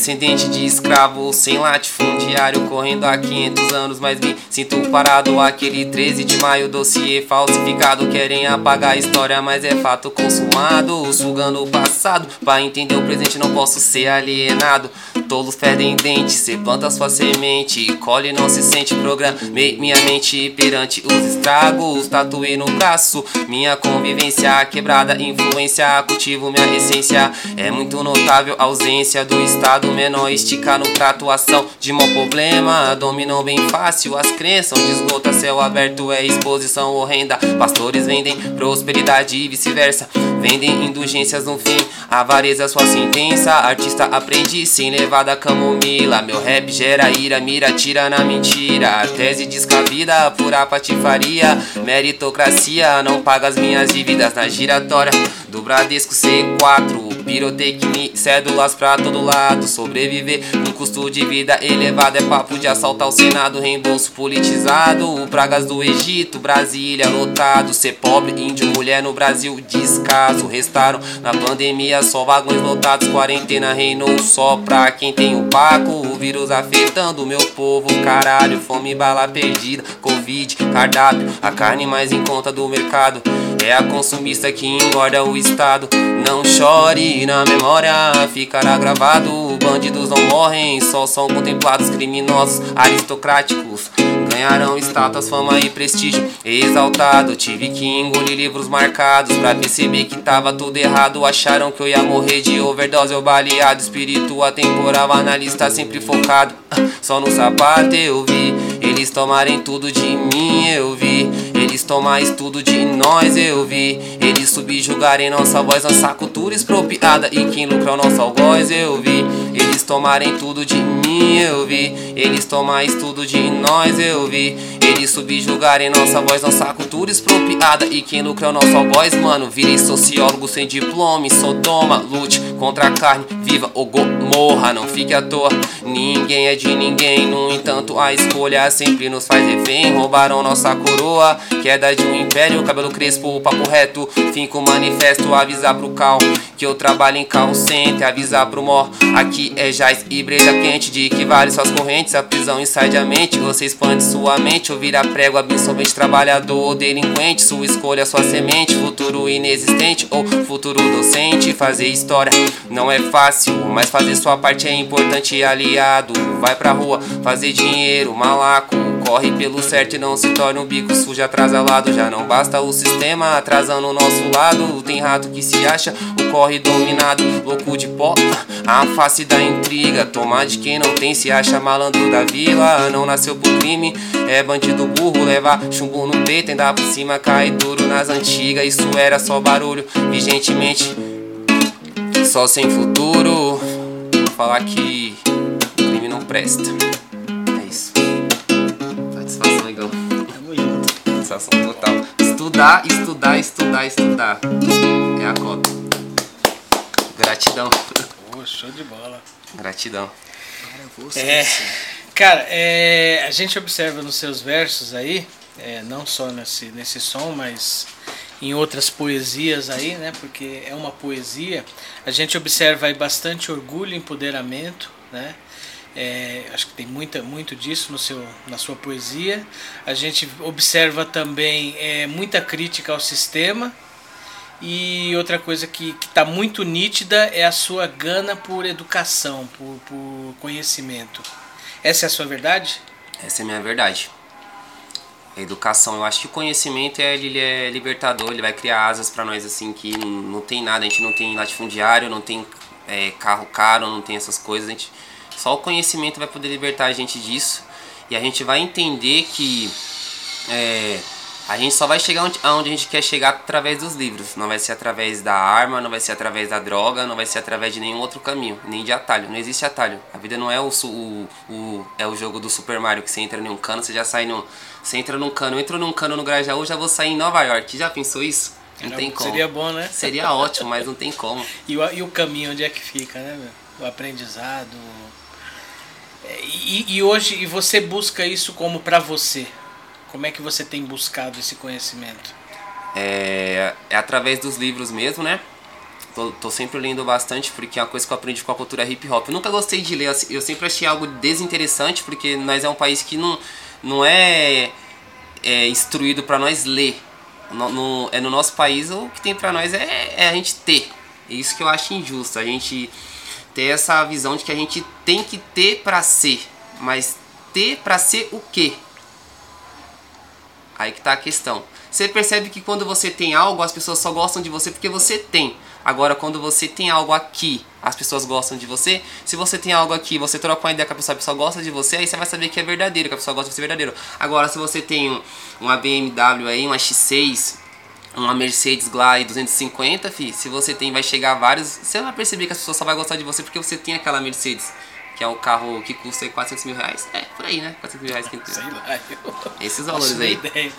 Descendente de escravo, sem latifundiário, correndo há 500 anos, mas me sinto parado. Aquele 13 de maio, dossiê falsificado. Querem apagar a história, mas é fato consumado. Sugando o passado, pra entender o presente, não posso ser alienado. Tolos perdem dente, cê planta sua semente, colhe não se sente. Programei minha mente perante os estragos, tatuei no braço. Minha convivência quebrada, influência, cultivo minha essência. É muito notável a ausência do estado menor, estica no prato, ação de mau problema. Dominam bem fácil as crenças, onde esgota céu aberto é exposição horrenda. Pastores vendem prosperidade e vice-versa, vendem indulgências no fim. Avareza sua sentença, artista aprende sem levar da camomila. Meu rap gera ira, mira, tira na mentira. Tese descabida, pura patifaria. Meritocracia não paga as minhas dívidas na giratória do Bradesco C4. Pirotecnia, cédulas pra todo lado. Sobreviver com custo de vida elevado é papo de assaltar o Senado. Reembolso politizado. Pragas do Egito, Brasília lotado. Ser pobre, índio, mulher no Brasil descaso. Restaram na pandemia só vagões lotados. Quarentena reinou só pra quem tem o paco. O vírus afetando o meu povo. Caralho, fome, bala perdida. Covid, cardápio, a carne mais em conta do mercado. É a consumista que engorda o estado. Não chore, na memória ficará gravado. Bandidos não morrem, só são contemplados criminosos aristocráticos. Ganharão status, fama e prestígio exaltado. Tive que engolir livros marcados pra perceber que tava tudo errado. Acharam que eu ia morrer de overdose ou baleado. Espírito atemporal, analista sempre focado. Só no sapato eu vi. Eles tomarem tudo de mim, eu vi. Eles tomarem tudo de nós, eu vi. Eles subjugarem nossa voz, lançar cultura expropriada. E quem lucra o nosso algoz, eu vi. Eles tomarem tudo de mim, eu vi. Eles tomarem tudo de nós, eu vi. Eles subjugarem nossa voz, lançar cultura expropriada. E quem lucra o nosso algoz, mano. Virei sociólogo sem diploma, em Sodoma. Lute contra a carne, viva ou morra. Não fique à toa, ninguém é de ninguém. No entanto, a escolha sempre nos faz refém. Roubaram nossa coroa, queda de um império. Cabelo crespo, papo reto. Finco manifesto, avisar pro cal. Que eu trabalho em call center, avisar pro mor. Aqui é jazz e breja quente. De que vale suas correntes, a prisão inside a mente. Você expande sua mente, ou vira prego, absolvente, trabalhador ou delinquente. Sua escolha, sua semente, futuro inexistente ou futuro docente. Fazer história não é fácil, mas fazer sua parte é importante, aliado. Vai pra rua, fazer dinheiro, malaco. Corre pelo certo e não se torne um bico sujo atrasalado. Já não basta o sistema atrasando o nosso lado. Tem rato que se acha o corre dominado, louco de pó. A face da intriga, tomar de quem não tem, se acha malandro da vila. Não nasceu pro crime, é bandido burro. Levar chumbo no peito, ainda por cima cai duro nas antigas. Isso era só barulho, vigentemente. Só sem futuro. Vou falar que o crime não presta. Satisfação total. Estudar, estudar, estudar, estudar. É a cota. Gratidão. Pô, show de bola. Gratidão. Cara, eu vou É, cara, é, a gente observa nos seus versos aí, é, não só nesse, nesse som, mas em outras poesias aí, né? Porque é uma poesia. A gente observa aí bastante orgulho, empoderamento, né? É, acho que tem muita, muito disso no seu, na sua poesia. A gente observa também é, muita crítica ao sistema. E outra coisa que está muito nítida é a sua gana por educação, por, por conhecimento. Essa é a sua verdade? Essa é a minha verdade. A educação, eu acho que o conhecimento é, ele é libertador, ele vai criar asas pra nós assim que não, não tem nada, a gente não tem latifundiário, não tem é, carro caro, não tem essas coisas, a gente, só o conhecimento vai poder libertar a gente disso e a gente vai entender que é, a gente só vai chegar onde, aonde a gente quer chegar através dos livros, não vai ser através da arma, não vai ser através da droga, não vai ser através de nenhum outro caminho, nem de atalho, não existe atalho. A vida não é o, o, o é o jogo do Super Mario que você entra em um cano, você já sai no você entra num cano, eu entro num cano no Grajaú, já vou sair em Nova York. Já pensou isso? Não Era- tem como. Seria bom, né? Seria ótimo, mas não tem como. E o, e o caminho, onde é que fica, né, meu? O aprendizado. E, e hoje, e você busca isso como pra você? Como é que você tem buscado esse conhecimento? É, é através dos livros mesmo, né? tô, tô sempre lendo bastante porque é uma coisa que eu aprendi com a cultura hip hop. Eu nunca gostei de ler, eu sempre achei algo desinteressante porque nós é um país que não, não é, é instruído para nós ler. No, no, é no nosso país o que tem para nós é, é a gente ter. É isso que eu acho injusto. A gente ter essa visão de que a gente tem que ter para ser, mas ter para ser o quê? Aí que tá a questão. Você percebe que quando você tem algo, as pessoas só gostam de você porque você tem. Agora, quando você tem algo aqui, as pessoas gostam de você. Se você tem algo aqui, você troca uma ideia com a pessoa, a pessoa gosta de você, aí você vai saber que é verdadeiro, que a pessoa gosta de você verdadeiro. Agora, se você tem uma BMW aí, uma X6, uma Mercedes Glide 250, fi, se você tem, vai chegar vários, você vai perceber que as pessoas só vai gostar de você porque você tem aquela Mercedes que é um carro que custa aí 400 mil reais. É, por aí, né? 400 mil reais. Que... Sei lá. Esses valores aí. Ideia.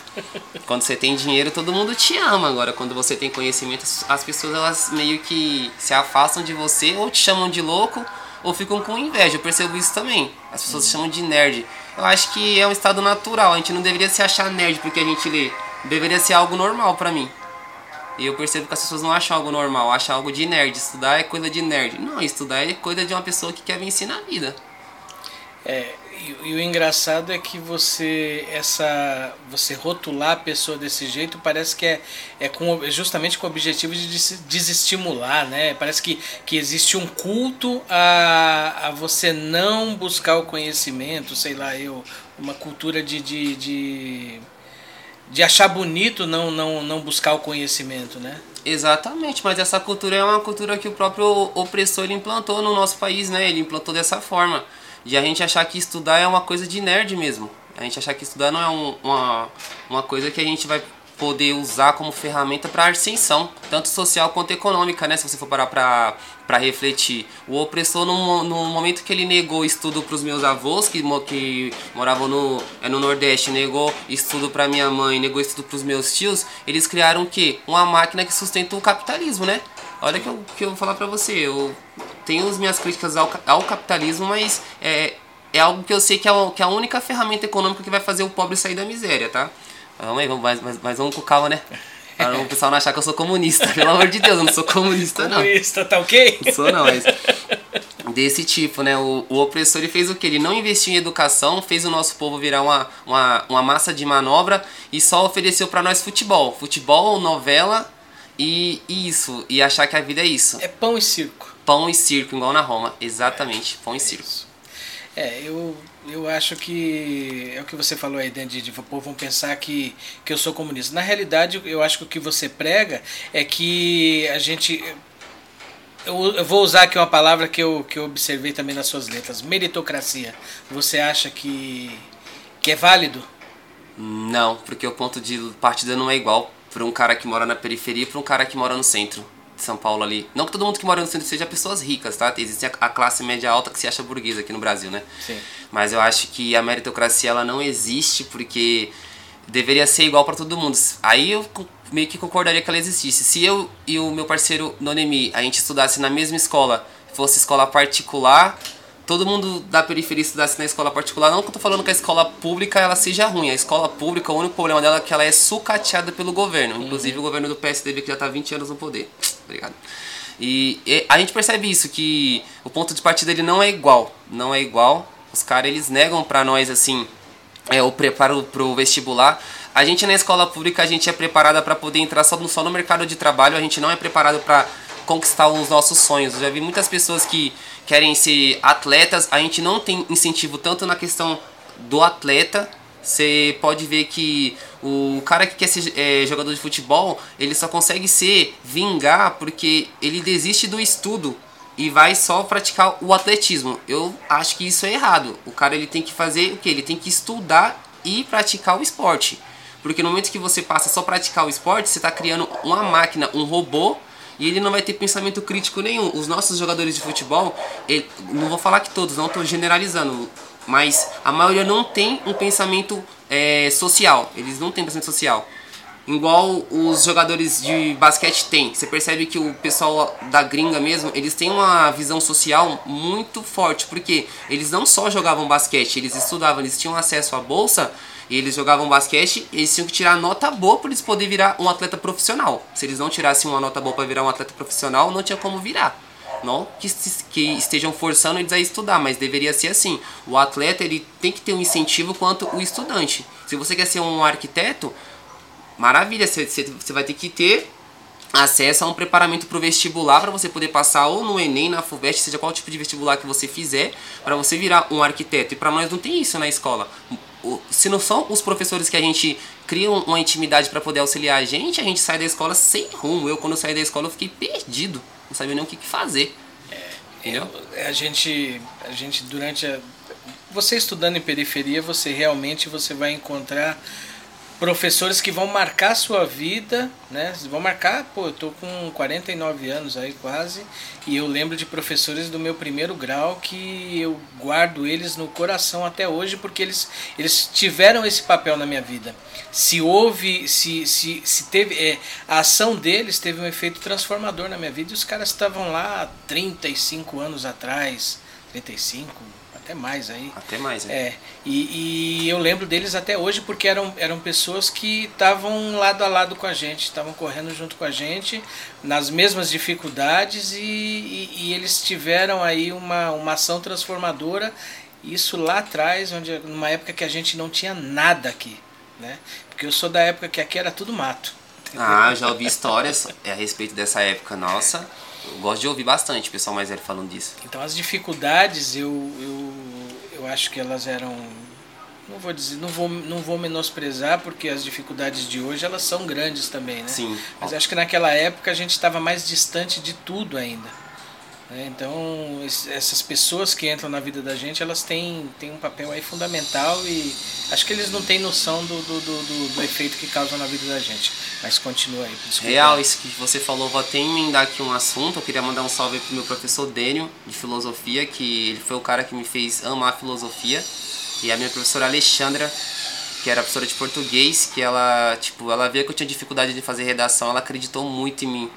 Quando você tem dinheiro, todo mundo te ama. Agora, quando você tem conhecimento, as pessoas elas meio que se afastam de você, ou te chamam de louco, ou ficam com inveja. Eu percebo isso também. As pessoas te chamam de nerd. Eu acho que é um estado natural. A gente não deveria se achar nerd porque a gente lê. Deveria ser algo normal pra mim. E eu percebo que as pessoas não acham algo normal, acham algo de nerd. Estudar é coisa de nerd. Não, estudar é coisa de uma pessoa que quer vencer na vida. É, e, e o engraçado é que você essa você rotular a pessoa desse jeito parece que é, é com, justamente com o objetivo de des- desestimular, né? Parece que, que existe um culto a, a você não buscar o conhecimento, sei lá, eu, uma cultura de, de, de, de achar bonito não, não, não buscar o conhecimento, né? Exatamente, mas essa cultura é uma cultura que o próprio opressor ele implantou no nosso país, né? Ele implantou dessa forma. De a gente achar que estudar é uma coisa de nerd mesmo. A gente achar que estudar não é um- uma, uma coisa que a gente vai poder usar como ferramenta para ascensão, tanto social quanto econômica, né? Se você for parar pra, pra refletir. O opressor, no, no momento que ele negou estudo pros meus avós, que, que moravam no, é, no Nordeste, negou estudo pra minha mãe, negou estudo pros meus tios, eles criaram o quê? Uma máquina que sustenta o capitalismo, né? Olha que eu, que eu vou falar pra você, eu tenho as minhas críticas ao, ao capitalismo, mas é, é algo que eu sei que é, que é a única ferramenta econômica que vai fazer o pobre sair da miséria, tá? Vamos aí, vamos, mas, mas, mas vamos com calma, né? Para o pessoal não achar que eu sou comunista. Pelo amor de Deus, eu não sou comunista, não. Comunista, tá ok? Não sou não, mas desse tipo, né? O, o opressor ele fez o que? Ele não investiu em educação, fez o nosso povo virar uma, uma, uma massa de manobra e só ofereceu pra nós futebol. Futebol, novela e, e isso. E achar que a vida é isso. É pão e circo. Pão e circo, igual na Roma. Exatamente, pão e circo. É, eu, eu acho que é o que você falou aí, dentro de, de vão pensar que, que eu sou comunista. Na realidade, eu acho que o que você prega é que a gente. Eu, eu vou usar aqui uma palavra que eu, que eu observei também nas suas letras: meritocracia. Você acha que, que é válido? Não, porque o ponto de partida não é igual para um cara que mora na periferia e para um cara que mora no centro de São Paulo ali. Não que todo mundo que mora no centro seja pessoas ricas, tá? Existe a, a classe média alta que se acha burguesa aqui no Brasil, né? Sim. Mas eu acho que a meritocracia ela não existe porque deveria ser igual para todo mundo. Aí eu meio que concordaria que ela existisse. Se eu e o meu parceiro Nonemi, a gente estudasse na mesma escola, fosse escola particular, todo mundo da periferia estudasse na escola particular, não que eu tô falando que a escola pública ela seja ruim. A escola pública, o único problema dela é que ela é sucateada pelo governo. Inclusive o governo do PSDB que já tá há 20 anos no poder. Obrigado. E, e a gente percebe isso, que o ponto de partida ele não é igual. Não é igual. Os caras eles negam pra nós assim é, o preparo pro vestibular. A gente na escola pública a gente é preparada para poder entrar só no, só no mercado de trabalho, a gente não é preparado para conquistar os nossos sonhos. Eu já vi muitas pessoas que querem ser atletas, a gente não tem incentivo tanto na questão do atleta. Você pode ver que o cara que quer ser é, jogador de futebol, ele só consegue ser vingar porque ele desiste do estudo e vai só praticar o atletismo. Eu acho que isso é errado. O cara ele tem que fazer o que? Ele tem que estudar e praticar o esporte. Porque no momento que você passa só praticar o esporte, você está criando uma máquina, um robô, e ele não vai ter pensamento crítico nenhum. Os nossos jogadores de futebol, ele- não vou falar que todos, não estou generalizando, mas a maioria não tem um pensamento é, social. Eles não têm pensamento social igual os jogadores de basquete têm. Você percebe que o pessoal da gringa mesmo, eles têm uma visão social muito forte, porque eles não só jogavam basquete, eles estudavam, eles tinham acesso à bolsa E eles jogavam basquete e eles tinham que tirar nota boa para eles poderem virar um atleta profissional. Se eles não tirassem uma nota boa para virar um atleta profissional, não tinha como virar. Não que, que estejam forçando eles a estudar, mas deveria ser assim. O atleta ele tem que ter um incentivo quanto o estudante. Se você quer ser um arquiteto, maravilha, você, vai ter que ter acesso a um preparamento para o vestibular para você poder passar ou no Enem, na FUVEST, seja qual tipo de vestibular que você fizer, para você virar um arquiteto. E para nós não tem isso na escola. Se não são os professores que a gente cria uma intimidade para poder auxiliar a gente, a gente sai da escola sem rumo. Eu, quando saí da escola, eu fiquei perdido. Não sabia nem o que, que fazer. É, Entendeu? A gente, a gente durante a... Você estudando em periferia, você realmente você vai encontrar professores que vão marcar a sua vida, né? Vão marcar, pô, eu tô com 49 anos aí quase, e eu lembro de professores do meu primeiro grau que eu guardo eles no coração até hoje porque eles, eles tiveram esse papel na minha vida. Se houve, se, se, se teve, é, a ação deles teve um efeito transformador na minha vida e os caras estavam lá 35 anos atrás, 35, até mais aí. Até mais, é. é e, e, eu lembro deles até hoje porque eram, eram pessoas que estavam lado a lado com a gente, estavam correndo junto com a gente, nas mesmas dificuldades, e, e, e eles tiveram aí uma, uma ação transformadora. Isso lá atrás, onde, numa época que a gente não tinha nada aqui. Né? Porque eu sou da época que aqui era tudo mato. Ah, já ouvi histórias a respeito dessa época nossa. Eu gosto de ouvir bastante o pessoal mais velho falando disso. Então as dificuldades eu, eu, eu acho que elas eram. Não vou dizer, não vou, não vou menosprezar, porque as dificuldades de hoje elas são grandes também, né? Sim. Mas acho que naquela época a gente estava mais distante de tudo ainda. Né? Então, essas pessoas que entram na vida da gente, elas têm, têm um papel aí fundamental e acho que eles não têm noção do, do, do, do efeito que causam na vida da gente. Mas continua aí. Desculpa. Real, isso que você falou, vou até emendar aqui um assunto. Eu queria mandar um salve pro meu professor Dênio, de filosofia, que ele foi o cara que me fez amar a filosofia. E a minha professora Alexandra, que era professora de português, que ela, tipo, ela via que eu tinha dificuldade de fazer redação, ela acreditou muito em mim.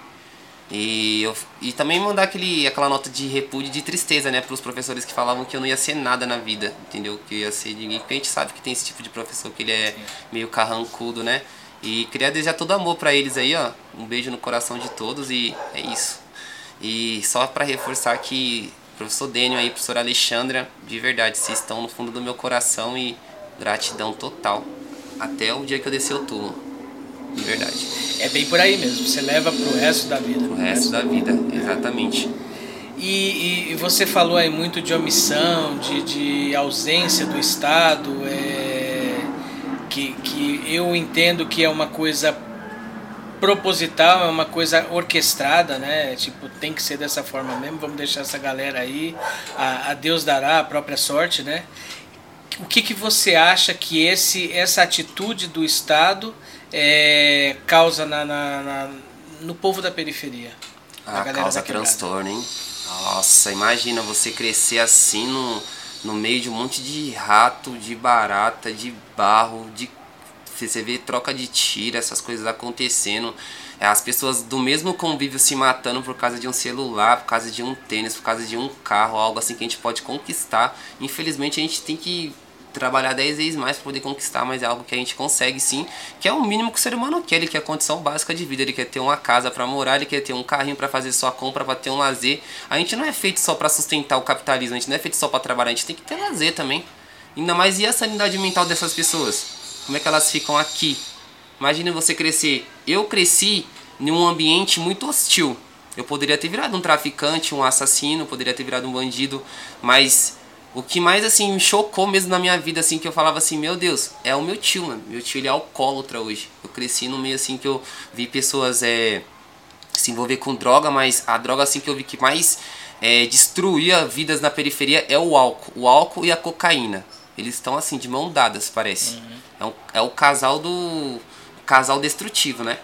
E, eu, e também mandar aquele, aquela nota de repúdio de tristeza, né, para os professores que falavam que eu não ia ser nada na vida, entendeu? Que ia ser ninguém, porque a gente sabe que tem esse tipo de professor que ele é meio carrancudo, né? E queria desejar todo amor para eles aí, ó. Um beijo no coração de todos e é isso. E só para reforçar que professor Dênio aí, professora Alexandra, de verdade, vocês estão no fundo do meu coração e gratidão total. Até o dia que eu descer o túmulo. De verdade. É bem por aí mesmo, você leva pro resto da vida. Pro resto da vida, exatamente. E, e, você falou aí muito de omissão, de, de ausência do Estado, é, que, que eu entendo que é uma coisa proposital, é uma coisa orquestrada, né? Tipo, tem que ser dessa forma mesmo, vamos deixar essa galera aí, a, a Deus dará a própria sorte, né? O que, que você acha que esse, essa atitude do Estado é, causa na, na, na, no povo da periferia. Ah, causa transtorno, hein? Nossa, imagina você crescer assim no, no meio de um monte de rato, de barata, de barro, de você vê troca de tiro, essas coisas acontecendo. É, as pessoas do mesmo convívio se matando por causa de um celular, por causa de um tênis, por causa de um carro, algo assim que a gente pode conquistar. Infelizmente a gente tem que trabalhar 10 vezes mais para poder conquistar, mas é algo que a gente consegue sim, que é o mínimo que o ser humano quer, ele quer a condição básica de vida, ele quer ter uma casa para morar, ele quer ter um carrinho para fazer sua compra, para ter um lazer. A gente não é feito só para sustentar o capitalismo, a gente não é feito só para trabalhar, a gente tem que ter lazer também. Ainda mais e a sanidade mental dessas pessoas? Como é que elas ficam aqui? Imagine você crescer. Eu cresci em um ambiente muito hostil. Eu poderia ter virado um traficante, um assassino, poderia ter virado um bandido, mas o que mais, assim, me chocou mesmo na minha vida, assim, que eu falava assim, meu Deus, é o meu tio, mano. Meu tio, ele é alcoólatra hoje. Eu cresci no meio, assim, que eu vi pessoas é, se envolver com droga, mas a droga, assim, que eu vi que mais é, destruía vidas na periferia é o álcool. O álcool e a cocaína. Eles estão, assim, de mão dadas, parece. Uhum. É, um, é o casal do... casal destrutivo, né?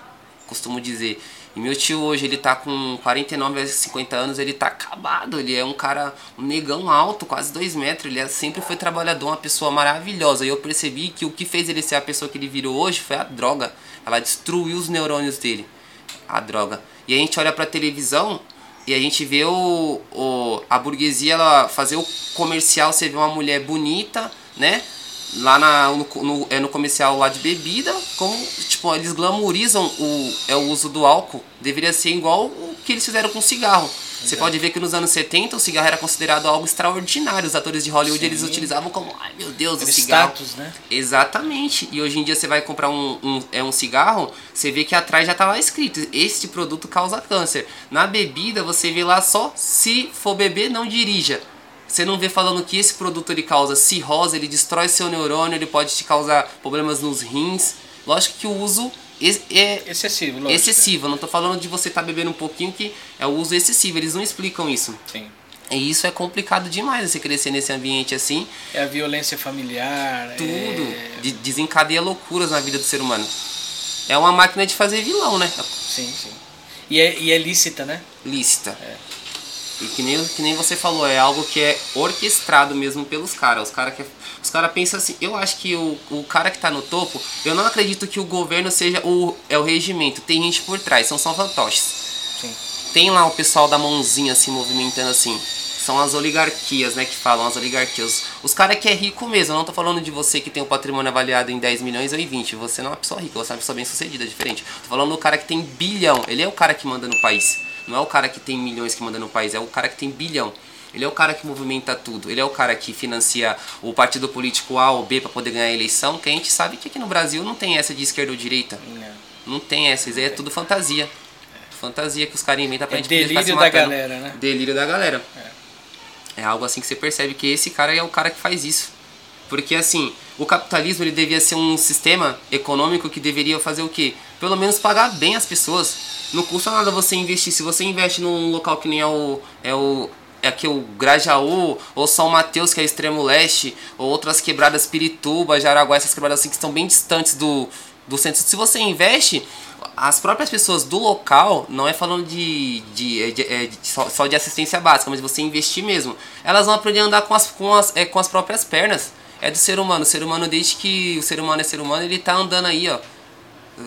Costumo dizer. E meu tio hoje, ele tá com 49 a 50 anos, ele tá acabado. Ele é um cara, um negão alto, quase 2 metros. Ele é, sempre foi trabalhador, uma pessoa maravilhosa. E eu percebi que o que fez ele ser a pessoa que ele virou hoje foi a droga. Ela destruiu os neurônios dele. A droga. E a gente olha pra televisão e a gente vê o, o, a burguesia ela fazer o comercial. Você vê uma mulher bonita, né? Lá na, no, no, é no comercial lá de bebida, como tipo, eles glamorizam o, é, o uso do álcool. Deveria ser igual o que eles fizeram com o cigarro. Você pode ver que nos anos 70 o cigarro era considerado algo extraordinário. Os atores de Hollywood Sim. eles utilizavam como, ai meu Deus, o Era cigarro. status, né? Exatamente. E hoje em dia você vai comprar um, um, é um cigarro, você vê que atrás já tá lá escrito: este produto causa câncer. Na bebida você vê lá só se for beber, não dirija. Você não vê falando que esse produto ele causa cirrose, ele destrói seu neurônio, ele pode te causar problemas nos rins. Lógico que o uso é Excessivo, lógico. excessivo. Eu não tô falando de você estar bebendo um pouquinho que é o uso excessivo. Eles não explicam isso. Sim. E isso é complicado demais, você crescer nesse ambiente assim. É a violência familiar. Tudo É... de- desencadeia loucuras na vida do ser humano. É uma máquina de fazer vilão, né? Sim, sim. E é, e é lícita, né? Lícita. E que nem, que nem você falou, é algo que é orquestrado mesmo pelos caras. Os caras que os cara pensam assim, eu acho que o, o cara que tá no topo, eu não acredito que o governo seja o, é o regimento. Tem gente por trás, são só fantoches. Sim. Tem lá o pessoal da mãozinha assim, movimentando assim. São as oligarquias, né, que falam, as oligarquias. Os caras que é rico mesmo, eu não tô falando de você que tem um patrimônio avaliado em 10 milhões ou em 20. Você não é uma pessoa rica, você é uma pessoa bem sucedida, é diferente. Tô falando do cara que tem bilhão, ele é o cara que manda no país. Não é o cara que tem milhões que manda no país, é o cara que tem bilhão. Ele é o cara que movimenta tudo. Ele é o cara que financia o partido político A ou B para poder ganhar a eleição. Que a gente sabe que aqui no Brasil não tem essa de esquerda ou direita. Não. Não tem essa. Isso aí é tudo fantasia. Fantasia que os caras inventam pra É gente ficar se delírio da matando. galera, né? Delírio da galera. É. algo assim que você percebe que esse cara é o cara que faz isso. Porque assim, o capitalismo ele devia ser um sistema econômico que deveria fazer o quê? Pelo menos pagar bem as pessoas. Não custa nada você investir. Se você investe num local que nem é o. É o é aqui o Grajaú, ou São Mateus, que é extremo leste, ou outras quebradas Pirituba, Jaraguá, essas quebradas assim que estão bem distantes do, do centro. Se você investe, as próprias pessoas do local, não é falando de, de, de- é, de- só, só de assistência básica, mas você investir mesmo, elas vão aprender a andar com as, com as, é, com as próprias pernas. É do ser humano. O ser humano, desde que o ser humano é ser humano, ele tá andando aí, ó.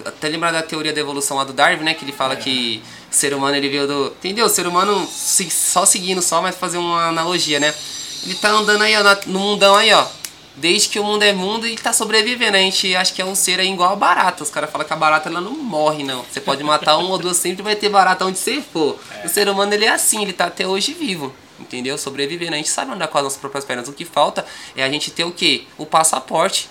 Até lembrar da teoria da evolução lá do Darwin, né? Que ele fala que o ser humano ele veio do. Entendeu? O ser humano só seguindo só, mas fazer uma analogia, né? Ele tá andando aí, ó, no mundão aí, ó. Desde que o mundo é mundo e tá sobrevivendo. A gente acha que é um ser aí igual a barata. Os caras falam que a barata ela não morre, não. Você pode matar um ou duas, sempre vai ter barata onde você for. O ser humano ele é assim, ele tá até hoje vivo. Entendeu? Sobrevivendo. A gente sabe andar com as nossas próprias pernas. O que falta é a gente ter o quê? O passaporte.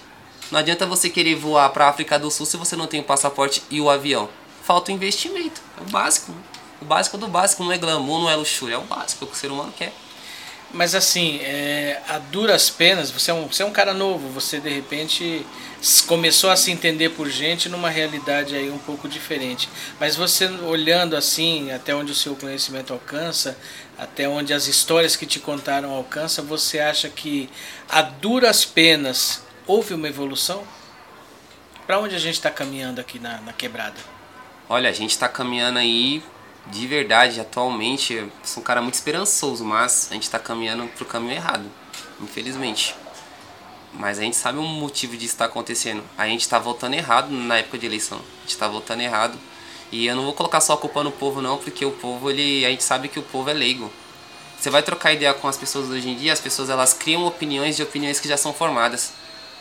Não adianta você querer voar para África do Sul se você não tem o passaporte e o avião. Falta o investimento. É o básico. O básico do básico não é glamour, não é luxúria. É o básico é o que o ser humano quer. Mas assim, é, a duras penas, você é, um, você é um cara novo, você de repente começou a se entender por gente numa realidade aí um pouco diferente. Mas você olhando assim, até onde o seu conhecimento alcança, até onde as histórias que te contaram alcançam, você acha que a duras penas houve uma evolução? Para onde a gente está caminhando aqui na, na quebrada? Olha, a gente tá caminhando aí de verdade, atualmente. Eu sou um cara muito esperançoso, mas a gente tá caminhando pro caminho errado, infelizmente. Mas a gente sabe o motivo disso estar acontecendo. A gente tá votando errado na época de eleição. A gente tá votando errado. E eu não vou colocar só a culpa no povo, não, porque o povo, ele, a gente sabe que o povo é leigo. Você vai trocar ideia com as pessoas hoje em dia, as pessoas elas criam opiniões de opiniões que já são formadas.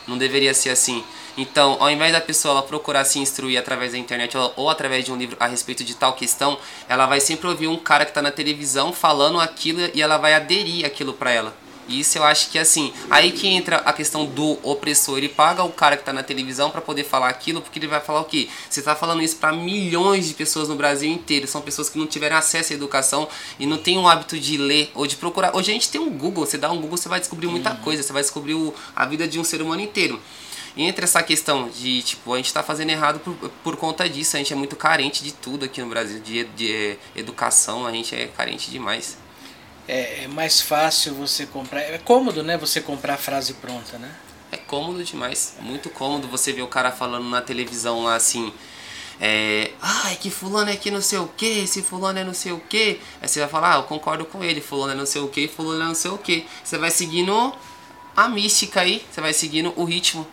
Não deveria ser assim. Então, ao invés da pessoa ela procurar se instruir através da internet ou, ou através de um livro a respeito de tal questão, ela vai sempre ouvir um cara que está na televisão falando aquilo e ela vai aderir aquilo para ela. Isso eu acho que assim, aí que entra a questão do opressor. Ele paga o cara que tá na televisão para poder falar aquilo, porque ele vai falar o quê? Você tá falando isso para milhões de pessoas no Brasil inteiro. São pessoas que não tiveram acesso à educação e não têm o hábito de ler ou de procurar. Hoje a gente tem um Google, você dá um Google, você vai descobrir muita coisa, você vai descobrir o- a vida de um ser humano inteiro. Entre essa questão de, tipo, a gente tá fazendo errado por, por conta disso, a gente é muito carente de tudo aqui no Brasil, de, de eh, educação, a gente é carente demais. É, é mais fácil você comprar, é cômodo, né? Você comprar a frase pronta, né? É cômodo demais, muito cômodo você ver o cara falando na televisão lá assim. É, ai, que fulano é que não sei o que, esse fulano é não sei o que. Aí você vai falar, ah, eu concordo com ele, fulano é não sei o que, fulano é não sei o que. Você vai seguindo a mística aí, você vai seguindo o ritmo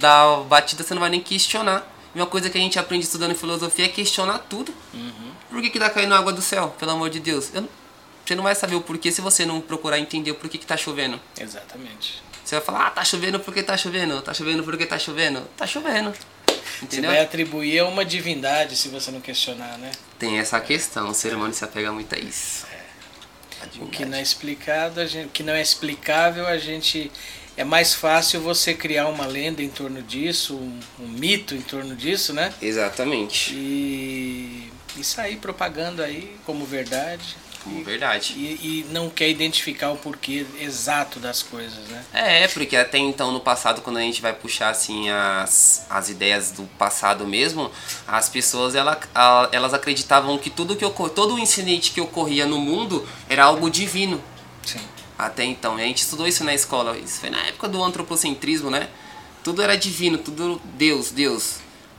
da batida, você não vai nem questionar. E uma coisa que a gente aprende estudando filosofia é questionar tudo. Por que, que tá caindo água do céu, pelo amor de Deus? Eu você não vai saber o porquê se você não procurar entender o porquê que tá chovendo. Exatamente. Você vai falar, ah, tá chovendo porque tá chovendo, tá chovendo porque tá chovendo. Tá chovendo. Você Entendeu? vai atribuir a uma divindade se você não questionar, né? Tem essa questão, o ser humano se apega muito a isso. A O que não é explicado, a gente, o que não é explicável, a gente é mais fácil você criar uma lenda em torno disso, um, um mito em torno disso, né? Exatamente. E, e sair propagando aí como verdade. Como verdade. E, e não quer identificar o porquê exato das coisas, né? É, porque até então no passado, quando a gente vai puxar assim as, as ideias do passado mesmo, as pessoas ela, a- elas acreditavam que tudo que ocor, todo o incidente que ocorria no mundo era algo divino. Sim. Até então. E a gente estudou isso na escola. Isso foi na época do antropocentrismo, né? Tudo era divino, tudo Deus, Deus.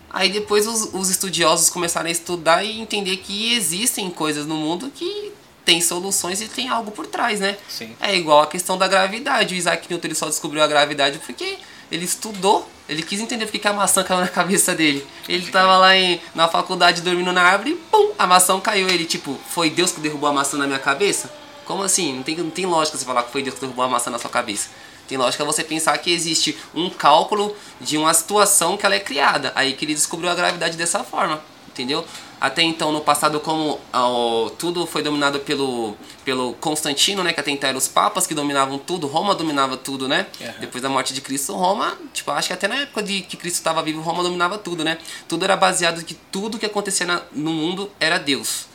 Aí depois os, os estudiosos começaram a estudar e entender que existem coisas no mundo que tem soluções e tem algo por trás, né? Sim. É igual a questão da gravidade. O Isaac Newton ele só descobriu a gravidade porque ele estudou, ele quis entender porque que a maçã caiu na cabeça dele. Ele tava lá em, na faculdade dormindo na árvore e pum, a maçã caiu. Ele, tipo, foi Deus que derrubou a maçã na minha cabeça? Como assim? Não tem, não tem lógica você falar que foi Deus que derrubou a maçã na sua cabeça. Tem lógica você pensar que existe um cálculo de uma situação que ela é criada. Aí que ele descobriu a gravidade dessa forma, entendeu? Até então, no passado, como ah, o- tudo foi dominado pelo, pelo Constantino, né? Que até então eram os papas que dominavam tudo, Roma dominava tudo, né? Aham. Depois da morte de Cristo, Roma, tipo, acho que até na época de que Cristo estava vivo, Roma dominava tudo, né? Tudo era baseado em que tudo que acontecia na- no mundo era Deus.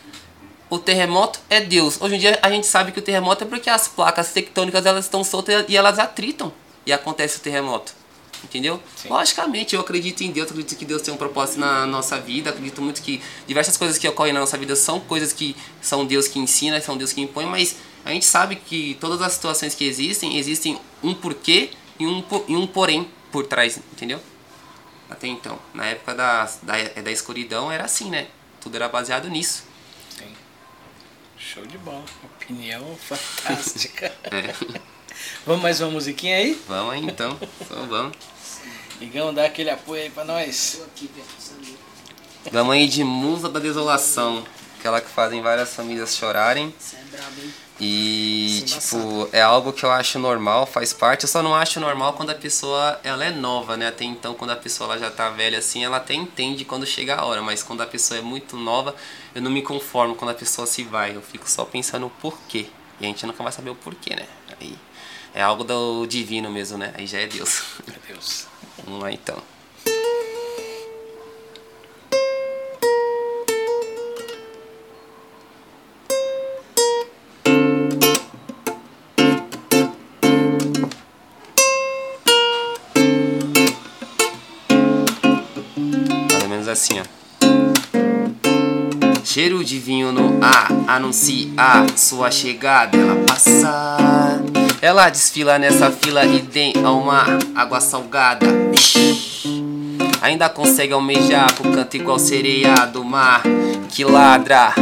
O terremoto é Deus. Hoje em dia a gente sabe que o terremoto é porque as placas tectônicas elas estão soltas e elas atritam e acontece o terremoto. Entendeu? Sim. Logicamente, eu acredito em Deus, acredito que Deus tem um propósito na nossa vida, acredito muito que diversas coisas que ocorrem na nossa vida são coisas que são Deus que ensina, são Deus que impõe, mas a gente sabe que todas as situações que existem, existem um porquê e um, e um porém por trás, entendeu? Até então, na época da, da, da escuridão era assim, né? Tudo era baseado nisso. Sim. Show de bola. Opinião fantástica. É. Vamos mais uma musiquinha aí? Vamos aí então, então vamos. Igão, dá aquele apoio aí pra nós. Vamos aí de Musa da Desolação, aquela que fazem várias famílias chorarem. Você é brabo, hein? E, é tipo, é algo que eu acho normal, faz parte. Eu só não acho normal quando a pessoa ela é nova, né? Até então, quando a pessoa ela já tá velha assim, ela até entende quando chega a hora. Mas quando a pessoa é muito nova, eu não me conformo quando a pessoa se vai. Eu fico só pensando o porquê. E a gente nunca vai saber o porquê, né? É algo do divino mesmo, né? Aí já é Deus. Meu Deus. Vamos lá então. Assim, ó. Cheiro de vinho no ar anuncia sua chegada. Ela passa, ela desfila nessa fila e tem mar água salgada. Ainda consegue almejar pro canto igual sereia do mar que ladra.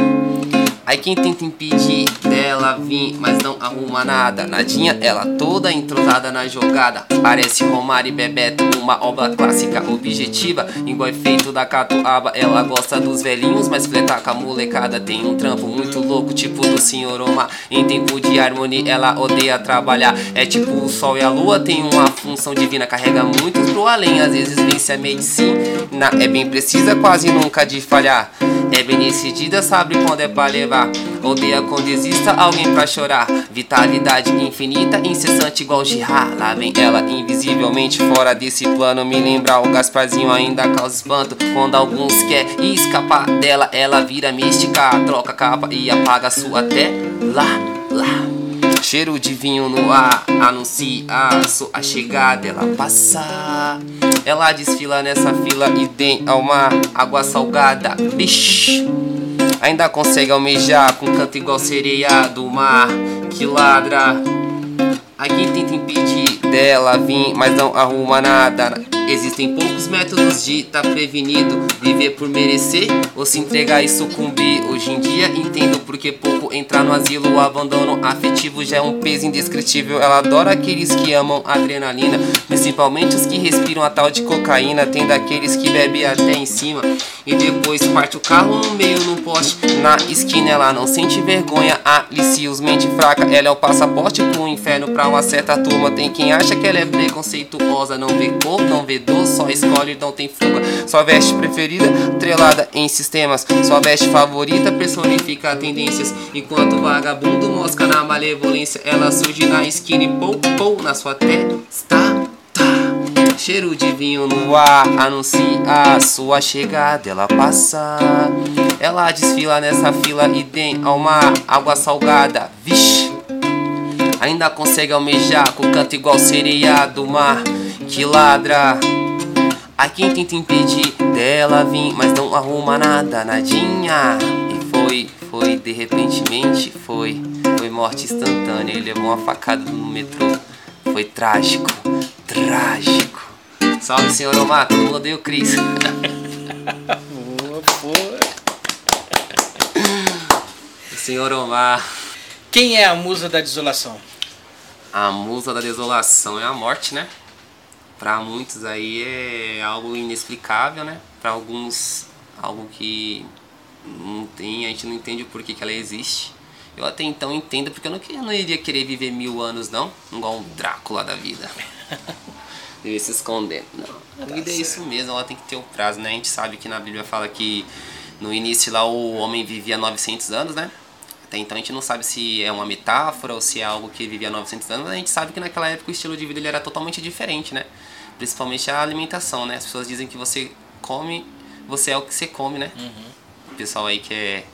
Aí quem tenta impedir dela vir, mas não arruma nada. Nadinha, ela toda entrosada na jogada. Parece Romário e Bebeto, uma obra clássica objetiva. Igual efeito da catuaba, ela gosta dos velhinhos, mas fletar com a molecada. Tem um trampo muito louco, tipo do Senhor Omar. Em tempo de harmonia, ela odeia trabalhar. É tipo o sol e a lua, tem uma função divina. Carrega muitos pro além, às vezes vence a medicina. É bem precisa, quase nunca de falhar. É bem decidida, sabe quando é pra levar. Odeia quando exista alguém pra chorar. Vitalidade infinita, incessante igual Jirá. Lá vem ela, invisivelmente fora desse plano. Me lembra o Gasparzinho ainda causa espanto. Quando alguns quer escapar dela, ela vira mística. Troca a capa e apaga a sua até lá, lá. Cheiro de vinho no ar anuncia sua chegada. Ela passa, ela desfila nessa fila e tem ao mar água salgada. Bicho, ainda consegue almejar com canto igual sereia do mar que ladra. Aí quem tenta impedir dela vir, mas não arruma nada. Existem poucos métodos de tá prevenido, viver por merecer ou se entregar e sucumbir. Hoje em dia entendo porque pouco entrar no asilo, o abandono afetivo já é um peso indescritível. Ela adora aqueles que amam adrenalina, principalmente os que respiram a tal de cocaína. Tem daqueles que bebem até em cima. E depois parte o carro no meio no poste. Na esquina ela não sente vergonha. Alicios, mente fraca, ela é o passaporte pro inferno. Pra uma certa turma tem quem acha que ela é preconceituosa. Não vê cor, não vê só escolhe, não tem fuga. Sua veste preferida, trelada em sistemas. Sua veste favorita personifica tendências. Enquanto vagabundo mosca na malevolência, ela surge na esquina e pou, pou na sua testa. Tá. Cheiro de vinho no ar anuncia a sua chegada. Ela passa, ela desfila nessa fila e tem ao mar água salgada. Vixe, ainda consegue almejar com canto igual sereia do mar que ladra. A quem tenta impedir dela vir, mas não arruma nada, nadinha. E foi, foi, de repentemente foi, foi morte instantânea. Ele levou uma facada no metrô. Foi trágico, trágico. Salve, senhor Omar, todo mundo odeia o Cris. Boa, boa. senhor Omar. Quem é a musa da desolação? A musa da desolação é a morte, né? Pra muitos aí é algo inexplicável, né? Pra alguns, algo que não tem, a gente não entende o porquê que ela existe. Eu até então entendo, porque eu não, eu não iria querer viver mil anos, não, igual um Drácula da vida. Viver se escondendo. Não, a vida é isso mesmo, ela tem que ter o prazo, né? A gente sabe que na Bíblia fala que no início lá o homem vivia 900 anos, né? Até então a gente não sabe se é uma metáfora ou se é algo que vivia 900 anos, mas a gente sabe que naquela época o estilo de vida ele era totalmente diferente, né? Principalmente a alimentação, né? As pessoas dizem que você come, você é o que você come, né? O pessoal aí que é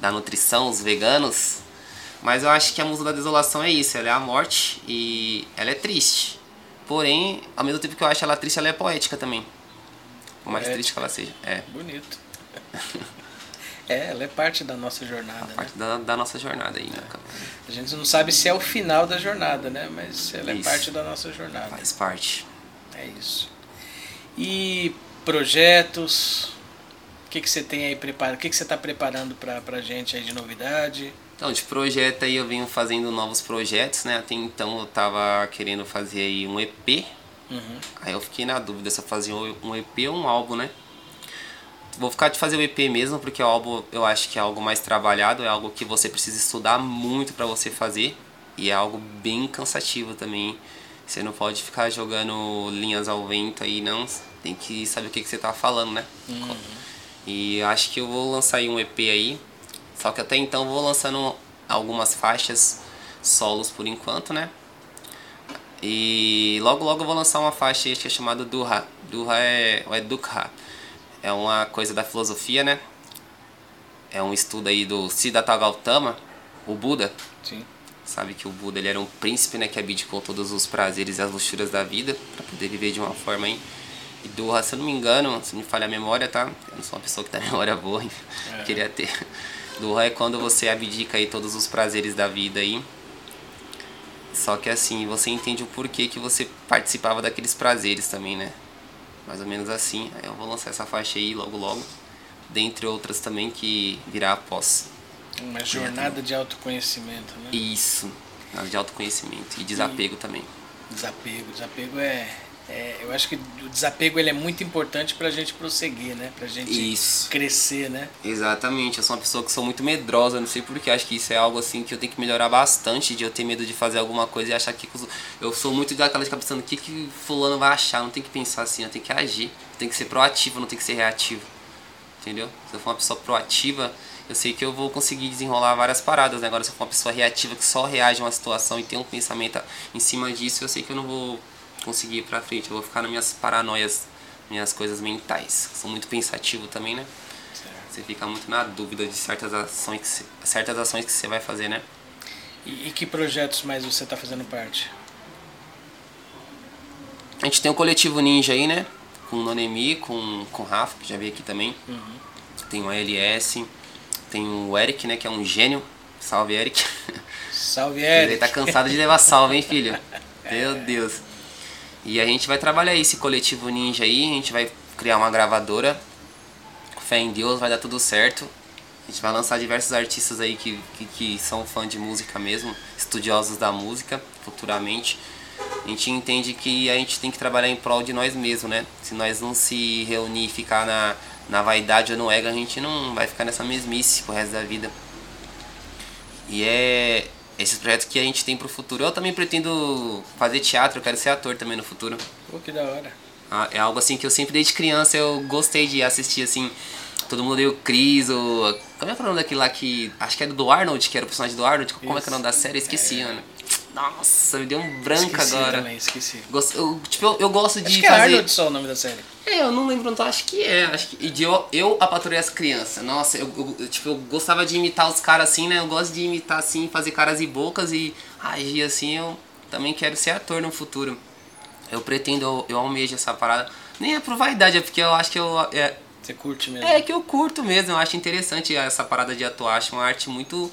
da nutrição, os veganos. Mas eu acho que a musa da desolação é isso, ela é a morte e ela é triste. Porém, ao mesmo tempo que eu acho ela triste, ela é poética também. Por mais Poética. triste que ela seja. É, Bonito. É, ela é parte da nossa jornada. né? parte da, da nossa jornada aí, né? A gente não sabe se é o final da jornada, né? Mas ela é Isso. parte da nossa jornada. Faz parte. É isso. E projetos? O que, que você tem aí preparado? O que, que você está preparando para pra gente aí de novidade? Então, de projeto aí eu venho fazendo novos projetos, né? Até então eu tava querendo fazer aí um EP. Uhum. Aí eu fiquei na dúvida se eu fazia um EP ou um álbum, né? Vou ficar de fazer o EP mesmo, porque o álbum eu acho que é algo mais trabalhado, é algo que você precisa estudar muito pra você fazer. E é algo bem cansativo também. Você não pode ficar jogando linhas ao vento aí, não. Tem que saber o que, que você tá falando, né? E eu acho que eu vou lançar aí um EP aí. Só que até então eu vou lançando algumas faixas solos por enquanto, né? E logo logo eu vou lançar uma faixa aí que é chamada Durra. Durra é, ou é Dukha. É uma coisa da filosofia, né? É um estudo aí do Siddhartha Gautama, o Buda. Sabe que o Buda ele era um príncipe, né? Que abdicou todos os prazeres e as luxúrias da vida para poder viver de uma forma aí. E Durra, se eu não me engano, se não me falha a memória, tá? Eu não sou uma pessoa que tem memória boa, hein? queria ter. Durra é quando você abdica aí todos os prazeres da vida aí. Só que assim, você entende o porquê que você participava daqueles prazeres também, né? Mais ou menos assim. Aí eu vou lançar essa faixa aí logo logo. Dentre outras também que virá após. Uma jornada de autoconhecimento, né? Isso. De autoconhecimento e desapego também. Desapego. Desapego é, é- Eu acho que o desapego ele é muito importante pra gente prosseguir, né? Pra gente Isso. crescer, né? Exatamente, eu sou uma pessoa que sou muito medrosa, não sei porquê, acho que isso é algo assim que eu tenho que melhorar bastante, de eu ter medo de fazer alguma coisa e achar que eu sou muito daquela de ficar pensando o que, que fulano vai achar, não tem que pensar assim, eu tenho que agir, tenho que ser proativo, não tem que ser reativo, entendeu? Se eu for uma pessoa proativa, eu sei que eu vou conseguir desenrolar várias paradas, né? agora se eu for uma pessoa reativa que só reage a uma situação e tem um pensamento em cima disso, eu sei que eu não vou conseguir ir pra frente, eu vou ficar nas minhas paranoias, minhas coisas mentais, sou muito pensativo também, né? Você fica muito na dúvida de certas ações que você, certas ações que você vai fazer, né? E, e que projetos mais você tá fazendo parte? A gente tem o coletivo Ninja aí, né? Com o Nonemi, com, com o Rafa, que já veio aqui também. Tem o ALS, tem o Eric, né? Que é um gênio. Salve, Eric. Salve, Ele Eric. tá cansado de levar salve, hein, filho? Meu Deus. E a gente vai trabalhar esse coletivo ninja aí, a gente vai criar uma gravadora. Fé em Deus, vai dar tudo certo. A gente vai lançar diversos artistas aí que, que, que são fã de música mesmo, estudiosos da música, futuramente. A gente entende que a gente tem que trabalhar em prol de nós mesmos, né? Se nós não se reunir e ficar na, na vaidade ou no ego, a gente não vai ficar nessa mesmice pro resto da vida. E é esses projetos que a gente tem pro futuro. Eu também pretendo fazer teatro, eu quero ser ator também no futuro. Pô, que da hora. Ah, É algo assim que eu sempre desde criança eu gostei de assistir assim. Todo mundo deu o Chris, ou. Como é que é o nome daquele lá que. Acho que era do Arnold, que era o personagem do Arnold. Como é que é o nome da série? Esqueci, mano. Nossa, me deu um branco Esqueci agora. também, esqueci. Gosto- eu, tipo, eu, eu gosto de Acho que é fazer. Arnold só o nome da série. É, eu não lembro, então acho que é. Acho que, e de eu, eu a patrulha as crianças. Nossa, eu, eu- eu, tipo, eu gostava de imitar os caras assim, né? Eu gosto de imitar assim, fazer caras e bocas e agir assim. Eu também quero ser ator no futuro. Eu pretendo, eu, eu almejo essa parada. Nem é por vaidade, é porque eu acho que eu. É, Você curte mesmo. é que eu curto mesmo, eu acho interessante essa parada de atuar. Acho uma arte muito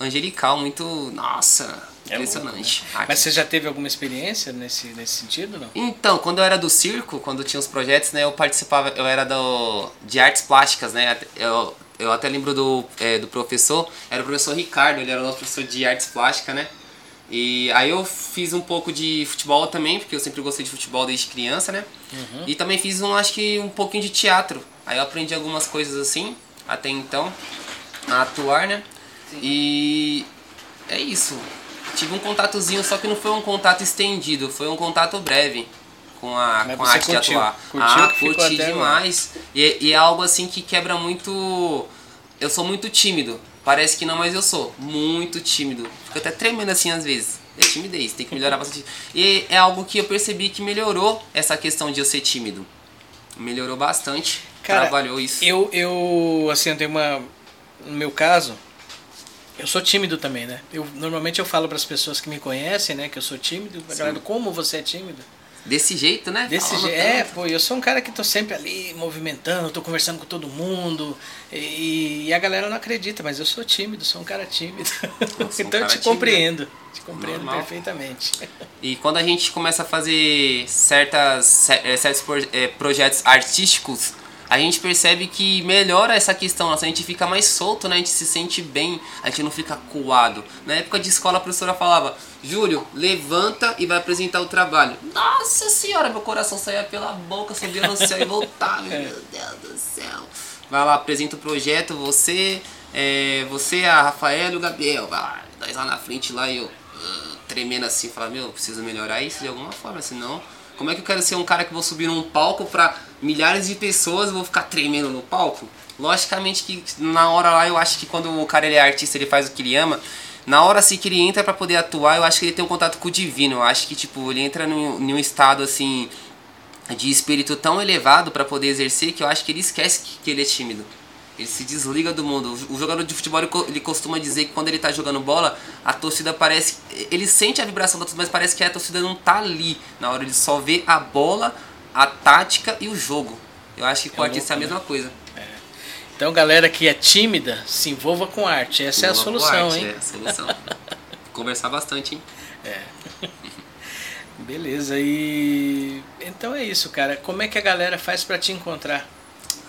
angelical, muito. Nossa, É impressionante. louco, né? Mas você já teve alguma experiência nesse, nesse sentido, não? então, quando eu era do circo, quando tinha os projetos, né, eu participava, eu era do, de artes plásticas, né, eu, eu até lembro do, é, do professor, era o professor Ricardo, ele era o nosso professor de artes plásticas, né, e aí eu fiz um pouco de futebol também, porque eu sempre gostei de futebol desde criança, né, e também fiz um, acho que um pouquinho de teatro, aí eu aprendi algumas coisas assim, até então, a atuar, né, e é isso. Tive um contatozinho, só que não foi um contato estendido, foi um contato breve com a, Mas com a arte curtiu? de atuar. Ah, curti demais. E, e é algo assim que quebra muito. Eu sou muito tímido. Parece que não, mas eu sou muito tímido. Fico até tremendo assim às vezes. É timidez, tem que melhorar bastante. E é algo que eu percebi que melhorou essa questão de eu ser tímido. Melhorou bastante. Cara, trabalhou isso. Eu, eu, assim, eu tenho uma. No meu caso, eu sou tímido também, né? Eu, normalmente eu falo para as pessoas que me conhecem, né, que eu sou tímido. Galera, como você é tímido? Desse jeito, né? Desse jeito. É, pô, eu sou um cara que tô sempre ali movimentando, tô conversando com todo mundo. E, e a galera não acredita, mas eu sou tímido, sou um cara tímido. um então eu cara te tímido. compreendo. Te compreendo Normal. perfeitamente. E quando a gente começa a fazer certas, cer- eh, certos eh, projetos artísticos, a gente percebe que melhora essa questão nossa, a gente fica mais solto, né? A gente se sente bem, a gente não fica coado. Na época de escola a professora falava, Júlio, levanta e vai apresentar o trabalho. Nossa senhora, meu coração saía pela boca, subia no céu e voltava. Meu Deus do céu. Vai lá, apresenta o projeto, você, eh, você, a Rafaela e o Gabriel. Vai lá, nós lá na frente lá e eu uh, tremendo assim, falar, meu, eu preciso melhorar isso de alguma forma, senão. Como é que eu quero ser um cara que vou subir num palco pra milhares de pessoas e vou ficar tremendo no palco? Logicamente que na hora lá eu acho que quando o cara ele é artista, ele faz o que ele ama, na hora assim que ele entra pra poder atuar, eu acho que ele tem um contato com o divino. Eu acho que tipo, ele entra num, num estado assim de espírito tão elevado pra poder exercer que eu acho que ele esquece que, que ele é tímido. Ele se desliga do mundo. O jogador de futebol ele co- ele costuma dizer que quando ele tá jogando bola, a torcida parece. Ele sente a vibração da torcida, mas parece que a torcida não tá ali. Na hora ele só vê a bola, a tática e o jogo. Eu acho que com o É artista é a mesma coisa. Então, galera que é tímida, se envolva com arte. Essa é a solução, parte, hein? É a solução. Conversar bastante, hein? Beleza, e. Então é isso, cara. Como é que a galera faz pra te encontrar?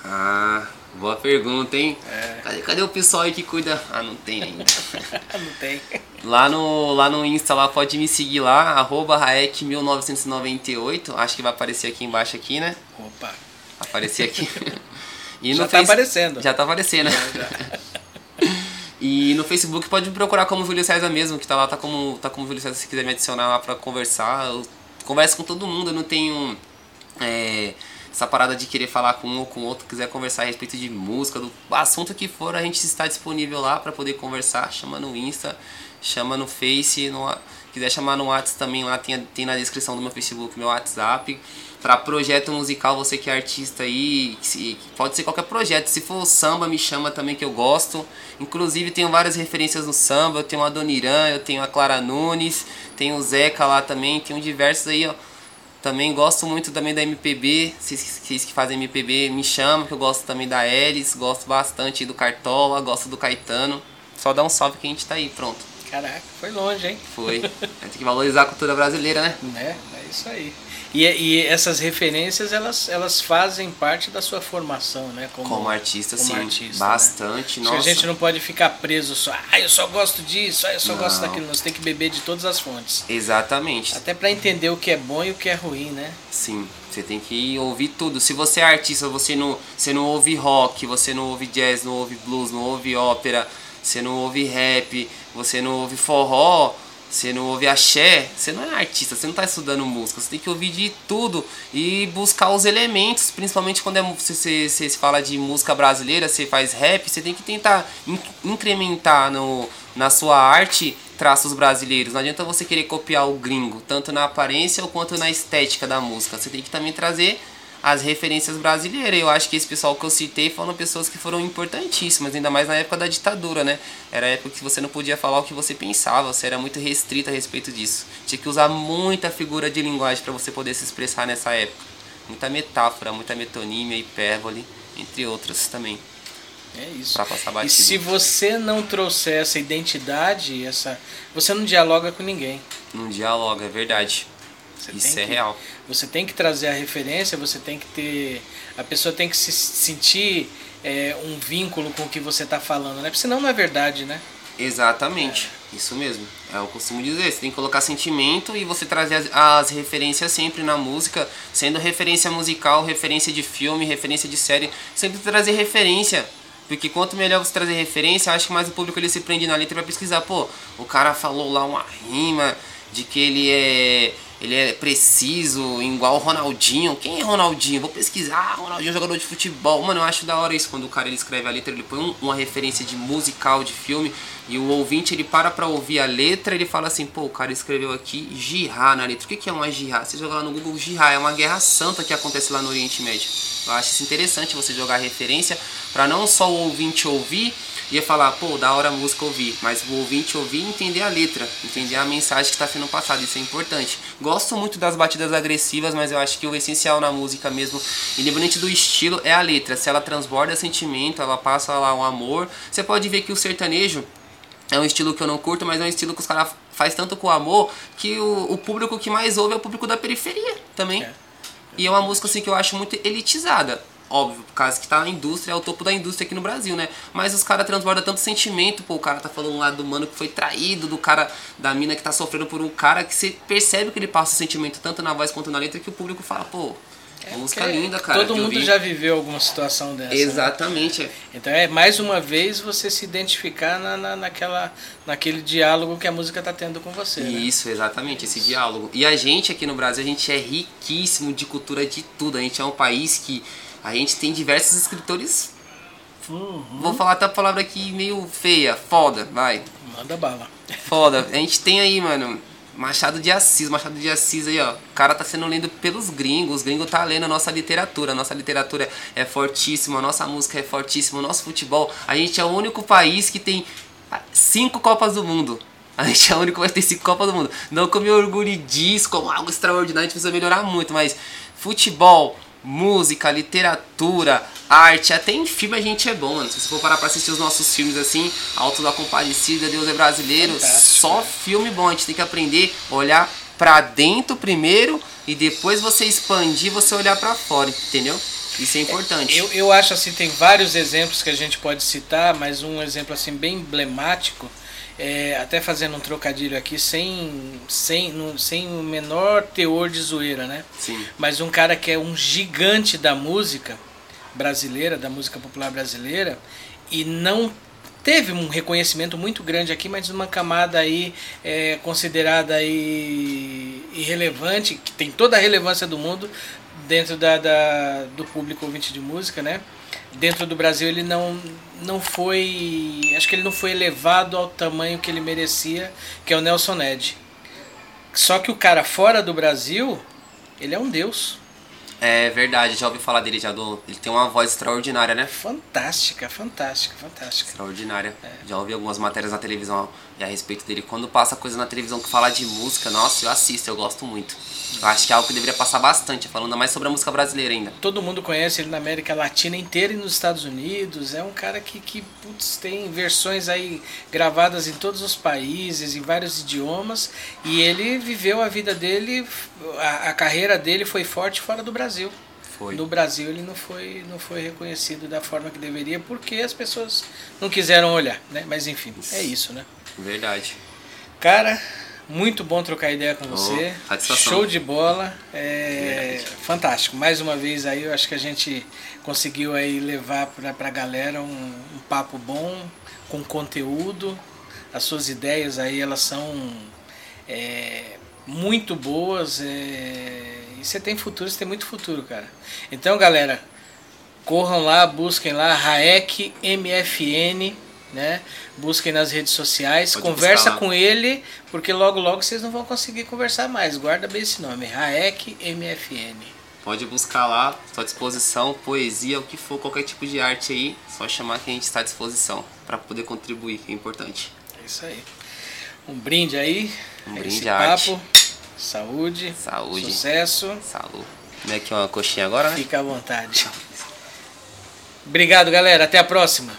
Ah, boa pergunta, hein? É. Cadê, cadê o pessoal aí que cuida? Ah, não tem ainda. Não tem. Lá no, lá no Insta, lá pode me seguir lá, arroba Raek1998. Acho que vai aparecer aqui embaixo aqui, né? Opa. Aparecer aqui. E Já no tá Face- aparecendo. Já tá aparecendo. E no Facebook pode me procurar como Júlio César mesmo, que tá lá, tá como, tá como Júlio César, se quiser me adicionar lá pra conversar. Eu converso com todo mundo, eu não tenho é, essa parada de querer falar com um ou com outro, quiser conversar a respeito de música, do assunto que for, a gente está disponível lá pra poder conversar. Chama no Insta, chama no Face, no, quiser chamar no WhatsApp também, lá tem, tem na descrição do meu Facebook, meu WhatsApp. Pra projeto musical, você que é artista aí, se- pode ser qualquer projeto. Se for samba, me chama também que eu gosto. Inclusive tenho várias referências no samba, eu tenho a Dona Irã, eu tenho a Clara Nunes, tenho o Zeca lá também, tenho diversos aí, ó. Também gosto muito também da MPB, vocês, vocês que fazem MPB me chamam, que eu gosto também da Elis, gosto bastante do Cartola, gosto do Caetano. Só dá um salve que a gente tá aí, pronto. Caraca, foi longe, hein? Foi. Tem que valorizar a cultura brasileira, né? Né? É isso aí. E, e essas referências, elas, elas fazem parte da sua formação, né? Como, artista, como sim. artista, né? bastante, que nossa. a gente não pode ficar preso só, ah, eu só gosto disso, ah, eu só gosto Não. daquilo. Nós tem que beber de todas as fontes. Exatamente. Até pra entender o que é bom e o que é ruim, né? Sim, você tem que ouvir tudo. Se você é artista, você não, você não ouve rock, você não ouve jazz, não ouve blues, não ouve ópera, você não ouve rap, você não ouve forró, você não ouve axé, você não é artista, você não está estudando música, você tem que ouvir de tudo e buscar os elementos, principalmente quando é, você, fala de música brasileira, você faz rap, você tem que tentar in- incrementar no, na sua arte traços brasileiros. Não adianta você querer copiar o gringo, tanto na aparência quanto na estética da música. Você tem que também trazer as referências brasileiras. Eu acho que esse pessoal que eu citei foram pessoas que foram importantíssimas, ainda mais na época da ditadura, né? Era a época que você não podia falar o que você pensava, você era muito restrito a respeito disso. Tinha que usar muita figura de linguagem para você poder se expressar nessa época. Muita metáfora, muita metonímia, hipérbole, entre outras também, É isso. para passar E batido. se você não trouxer essa identidade, essa, você não dialoga com ninguém. Não dialoga, é verdade. Você Isso é que- real. Você tem que trazer a referência, você tem que ter. A pessoa tem que se sentir é, um vínculo com o que você está falando, né? Porque senão não é verdade, né? Exatamente, isso mesmo. É o que eu costumo dizer. Você tem que colocar sentimento e você trazer as, as referências sempre na música, sendo referência musical, referência de filme, referência de série. Sempre trazer referência. Porque quanto melhor você trazer referência, acho que mais o público ele se prende na letra e vai pesquisar. Pô, o cara falou lá uma rima de que ele é ele é preciso, igual o Ronaldinho. Quem é Ronaldinho? Vou pesquisar. Ronaldinho é jogador de futebol. Mano, eu acho da hora isso. Quando o cara ele escreve a letra, ele põe um- uma referência de musical, de filme. E o ouvinte ele para pra ouvir a letra. Ele fala assim: pô, o cara escreveu aqui jihá na letra. O que, que é uma jihá? Você joga lá no Google jihá. É uma guerra santa que acontece lá no Oriente Médio. Eu acho isso interessante você jogar referência para não só o ouvinte ouvir ia falar, pô, da hora a música ouvir, mas o ouvinte ouvir e entender a letra, entender a mensagem que está sendo passada, isso é importante. Gosto muito das batidas agressivas, mas eu acho que o essencial na música mesmo, independente do estilo, é a letra. Se ela transborda sentimento, ela passa lá o amor. Você pode ver que o sertanejo é um estilo que eu não curto, mas é um estilo que os caras faz tanto com amor que o, o público que mais ouve é o público da periferia também. É. E é uma música assim que eu acho muito elitizada. Óbvio, por causa que tá na indústria, é o topo da indústria aqui no Brasil, né? Mas os caras transbordam tanto sentimento, pô, o cara tá falando lá do mano que foi traído, do cara, da mina que tá sofrendo por um cara, que você percebe que ele passa sentimento tanto na voz quanto na letra, que o público fala, pô, música Porque linda, cara. Todo mundo já viveu alguma situação dessa. né? Exatamente, é. Então é mais uma vez você se identificar na, na, naquela, naquele diálogo que a música está tendo com você. né? Isso, exatamente, esse diálogo. E a gente aqui no Brasil, a gente é riquíssimo de cultura de tudo. A gente é um país que a gente tem diversos escritores. Vou falar até a palavra aqui meio feia, foda, vai. Manda bala. Foda. A gente tem aí, mano, Machado de Assis, Machado de Assis aí, ó. O cara tá sendo lido pelos gringos, os gringos tá lendo a nossa literatura. A nossa literatura é fortíssima, a nossa música é fortíssima, o nosso futebol. A gente é o único país que tem cinco Copas do Mundo. A gente é o único que vai ter cinco Copas do Mundo. Não que eu me orgulhe disso como algo extraordinário, a gente precisa melhorar muito, mas futebol, música, literatura, arte, até em filme a gente é bom, mano. Se você for parar pra assistir os nossos filmes assim, Alto da Compadecida, Deus é Brasileiro, Fantástico. só filme bom. A gente tem que aprender a olhar pra dentro primeiro e depois você expandir, você olhar pra fora, entendeu? Isso é importante. Eu, eu acho assim, tem vários exemplos que a gente pode citar, mas um exemplo assim bem emblemático, é, até fazendo um trocadilho aqui, sem, sem, no- sem o menor teor de zoeira, né? Sim. Mas um cara que é um gigante da música brasileira, da música popular brasileira, e não teve um reconhecimento muito grande aqui, mas numa camada aí é, considerada aí irrelevante, que tem toda a relevância do mundo dentro da, da- do público ouvinte de música, né? Dentro do Brasil ele não, não foi, acho que ele não foi elevado ao tamanho que ele merecia, que é o Nelson Ned. Só que o cara fora do Brasil, ele é um deus. É verdade, já ouvi falar dele, já do. Ele tem uma voz extraordinária, né? Fantástica, fantástica, fantástica. Extraordinária. Já ouvi algumas matérias na televisão a respeito dele. Quando passa coisa na televisão que fala de música, nossa, eu assisto, eu gosto muito. Eu acho que é algo que deveria passar bastante, falando mais sobre a música brasileira ainda. Todo mundo conhece ele na América Latina inteira e nos Estados Unidos. É um cara que, que putz, tem versões aí gravadas em todos os países, em vários idiomas. E ele viveu a vida dele, a, a carreira dele foi forte fora do Brasil. Foi. No Brasil ele não foi, não foi reconhecido da forma que deveria porque as pessoas não quiseram olhar, né? Mas enfim, é isso, né? Verdade. Cara, muito bom trocar ideia com você. satisfação. Show de bola. É fantástico. Mais uma vez aí, eu acho que a gente conseguiu aí levar pra, pra galera um, um papo bom, com conteúdo. As suas ideias aí, elas são é, muito boas. é, e você tem futuro, você tem muito futuro, cara. Então, galera, corram lá, busquem lá, Raek MFN, né? Busquem nas redes sociais, Pode conversa com ele, porque logo logo vocês não vão conseguir conversar mais. Guarda bem esse nome, Raek MFN. Pode buscar lá, à disposição, poesia, o que for, qualquer tipo de arte aí, só chamar que a gente está à disposição para poder contribuir, que é importante. É isso aí. Um brinde aí. Um a brinde à arte. papo. Saúde. Saúde. Sucesso. Salud. Como é que é uma coxinha agora, né? Fica à vontade. Obrigado, galera. Até a próxima.